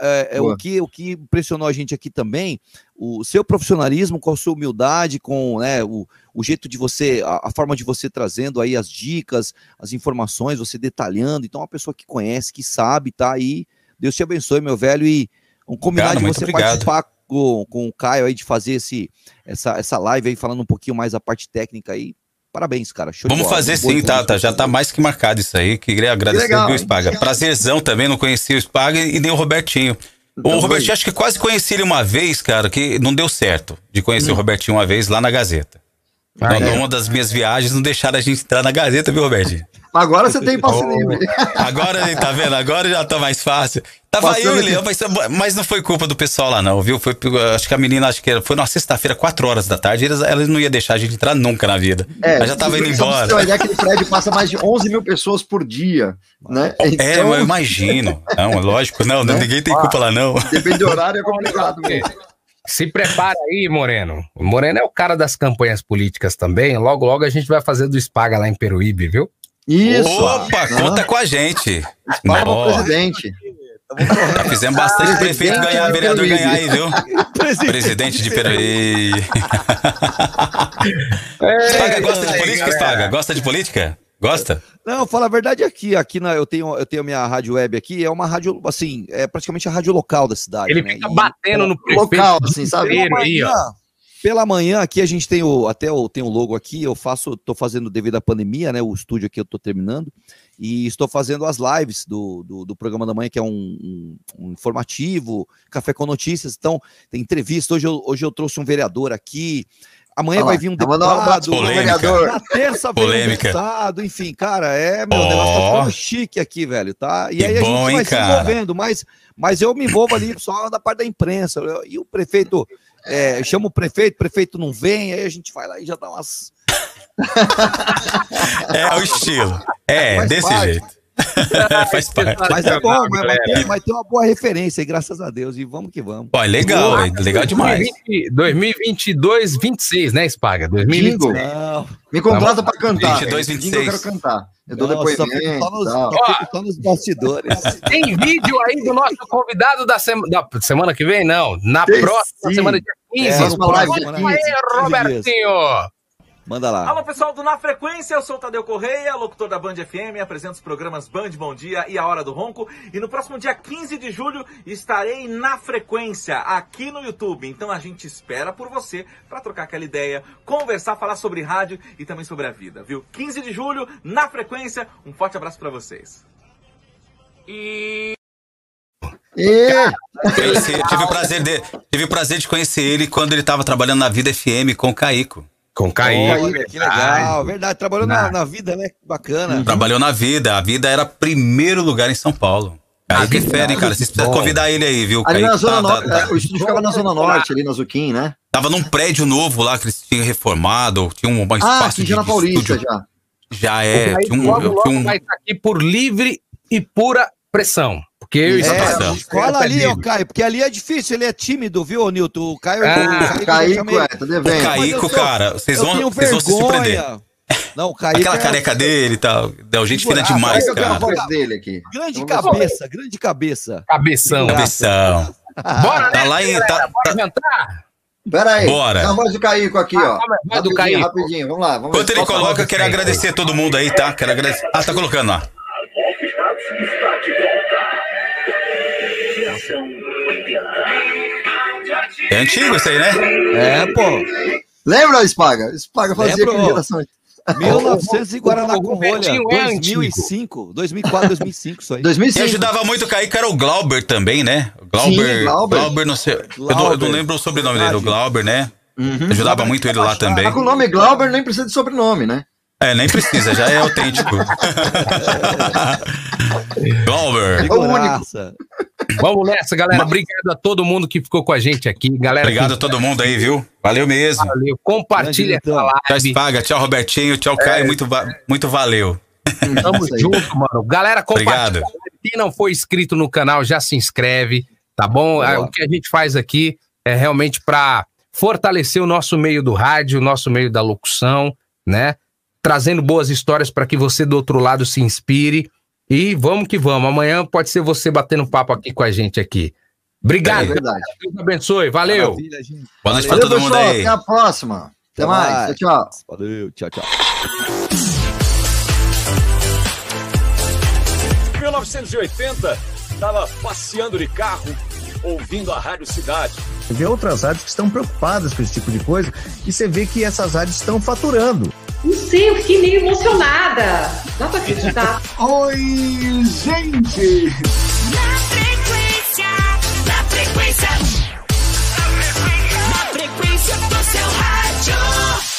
é, é, o, que, o que impressionou a gente aqui também, o seu profissionalismo, com a sua humildade, com né, o, o jeito de você, a, a forma de você trazendo aí as dicas, as informações, você detalhando. Então, uma pessoa que conhece, que sabe, tá aí. Deus te abençoe, meu velho, e um combinar Cara, de muito você obrigado. participar com, com o Caio aí, de fazer esse, essa, essa live aí, falando um pouquinho mais da parte técnica aí. Parabéns, cara. Show Vamos fazer Boa sim, tá, tá? Já tá mais que marcado isso aí. Queria agradecer legal, o hein? Spaga. Prazerzão também, não conhecia o Spaga e nem o Robertinho. O Robertinho, acho que quase conheci ele uma vez, cara, que não deu certo de conhecer Hum. o Robertinho uma vez lá na Gazeta. Ah, Então, é. Uma das minhas viagens não deixaram a gente entrar na Gazeta, viu, Robertinho? Agora *laughs* você tem passe Oh. livre. Agora, tá vendo? Agora já tá mais fácil. Tava Passando eu e. Leão, mas, mas não foi culpa do pessoal lá, não, viu? Foi, acho que a menina, acho que foi na sexta-feira, 4 horas da tarde, eles, ela não ia deixar a gente entrar nunca na vida. ela já tava indo pra você embora. ideia, aquele prédio passa mais de 11 mil pessoas por dia, né? É, Então, mas eu imagino. Não, é lógico, não, Né? ninguém tem culpa lá, não. depende do horário, é complicado mesmo. Se prepara aí, Moreno. O Moreno é o cara das campanhas políticas também. Logo, logo a gente vai fazer do Spaga lá em Peruíbe, viu? Isso. Opa, conta com a gente. Pro Ó, presidente. tá fizemos bastante prefeito Presidente ganhar, vereador ganhar aí, viu? Presidente de Peruíbe. Spaga, gosta de política, Spaga? Gosta de política? Gosta? Não, fala a verdade aqui. Aqui na, eu tenho eu tenho a minha rádio web aqui, é uma rádio, assim, é praticamente a rádio local da cidade. Ele né? fica E batendo no prefeito. Local, assim, sabe? inteiro aí, ó. Pela manhã aqui a gente tem o até o, tem o logo aqui, eu faço, tô fazendo devido à pandemia, né, o estúdio aqui eu tô terminando e estou fazendo as lives do, do, do programa da manhã que é um, um- um informativo, café com notícias, então tem entrevista, hoje eu, hoje eu trouxe um vereador aqui, amanhã Olha vai vir um tá um deputado, Polêmica. vereador. na terça vem um deputado, enfim, cara, é, meu, o Ó. negócio tá ficando chique aqui, velho, tá? E Que aí a bom, gente hein, vai se cara? envolvendo, mas, mas eu me envolvo ali só da parte da imprensa, eu- e o prefeito, é, chama o prefeito, o prefeito não vem, aí a gente vai lá e já dá umas... *laughs* É o estilo. É, Faz desse jeito. *laughs* Faz parte. Mas é bom, mas vai galera. ter, vai ter uma boa referência graças a Deus, e vamos que vamos. Pô, é legal, é legal demais. 2022, 26, né, Spaga? 2026. Jingle. Não, Me contrata pra cantar. 22, velho. Jingle Eu 26. quero cantar. Eu dou não, só só nos, só nos bastidores. Tem vídeo aí do nosso convidado da, sema- da semana que vem? Não, na Tem próxima sim. semana, dia 15. É, Próxima live, Conta dia aí, 15 dias. Robertinho. Manda lá. Alô pessoal do Na Frequência, eu sou o Tadeu Correia, locutor da Band FM, apresento os programas Band Bom Dia e A Hora do Ronco. E no próximo dia 15 de julho estarei na Frequência, aqui no YouTube. Então a gente espera por você para trocar aquela ideia, conversar, falar sobre rádio e também sobre a vida, viu? 15 de julho, na Frequência, um forte abraço para vocês. E E Conheci- tive, o prazer de, tive o prazer de conhecer ele quando ele estava trabalhando na Vida FM com o Caico. Com Caí. Olha, que legal, verdade, trabalhou na, na vida, né? Que bacana. Trabalhou na Vida. A Vida era primeiro lugar em São Paulo. É Vida fera, hein, cara? Vocês precisam bom. convidar ele aí, viu? ali Kaique na Zona tá- Norte, tá- é, o estúdio ficava na Zona Norte, ali na Zuquim, né? Tava num prédio novo lá que eles tinham reformado. Tinha um, um Ah, espaço aqui de, já na de Paulista, estúdio. já. Já é. Aí Tinha um, logo, tinha logo um- vai estar aqui por livre e pura pressão. Porque eu É, Spaga- Cola ali, ó, livre. Caio, porque ali é difícil, ele é tímido, viu, Nilton? O Caio, Ah, o Caio é, tá o devendo. Caico, cara, vocês eu vão, vocês vão se surpreender. vergonha. Não, o Kaique Aquela é careca dele e tal. Deu gente fina demais, Aí eu quero a cara. voz dele aqui. grande Vamos ver. cabeça, grande cabeça. Cabeção. Cabeção. Bora, Tá né? lá em. Tá, Bora jantar? Pera aí. Bora. Dá a voz do Caico aqui, ó. vai do Rapidinho, Caico. Rapidinho, vamos lá. Vamos Enquanto ele a coloca, quero agradecer todo mundo aí, tá? Quero agradecer. Ah, tá colocando lá. É antigo isso aí, né? É, pô. Lembra, Spaga? Spaga fazia Lembro. com gerações. 1900 e Guaraná O com rolha. Robertinho é 2005, 2004, 2005, isso aí. 2005. Quem ajudava muito o Kaique era o Glauber também, né? O Glauber. Sim, Glauber. não sei. Eu não, eu Glauber. não lembro o sobrenome dele, o. Glauber, né? Uhum. Ajudava muito ele lá também. Tá com o nome Glauber, nem precisa de sobrenome, né? É, nem precisa, já é autêntico. *laughs* Glauber. Figuraça. Vamos nessa, galera. Obrigado a todo mundo que ficou com a gente aqui. Galera, Obrigado a todo mundo aí, viu? Valeu mesmo. valeu. Compartilha essa Tchau, live. Spaga. Tchau, Robertinho. Tchau, Caio. Muito, va- muito valeu. Tamo *laughs* junto, mano. Galera, compartilha. Obrigado. Quem não for inscrito no canal, já se inscreve, tá bom? Boa. Ah, O que a gente faz aqui é realmente para fortalecer o nosso meio do rádio, o nosso meio da locução, né? Trazendo boas histórias para que você do outro lado se inspire. E vamos que vamos. Amanhã pode ser você batendo papo aqui com a gente aqui. É Obrigado. verdade. Deus abençoe. Valeu. Maravilha, gente. Boa noite Valeu, todo mundo pessoal. aí. Até a próxima. Até Até mais. mais. Tchau, tchau. Valeu, tchau, tchau. 1980, estava passeando de carro, ouvindo a Rádio Cidade. Você vê outras rádios que estão preocupadas com esse tipo de coisa e você vê que essas rádios estão faturando. Não sei, eu fiquei meio emocionada. Dá pra acreditar. *laughs* Oi, gente! Na frequência, na frequência, na frequência do seu rádio.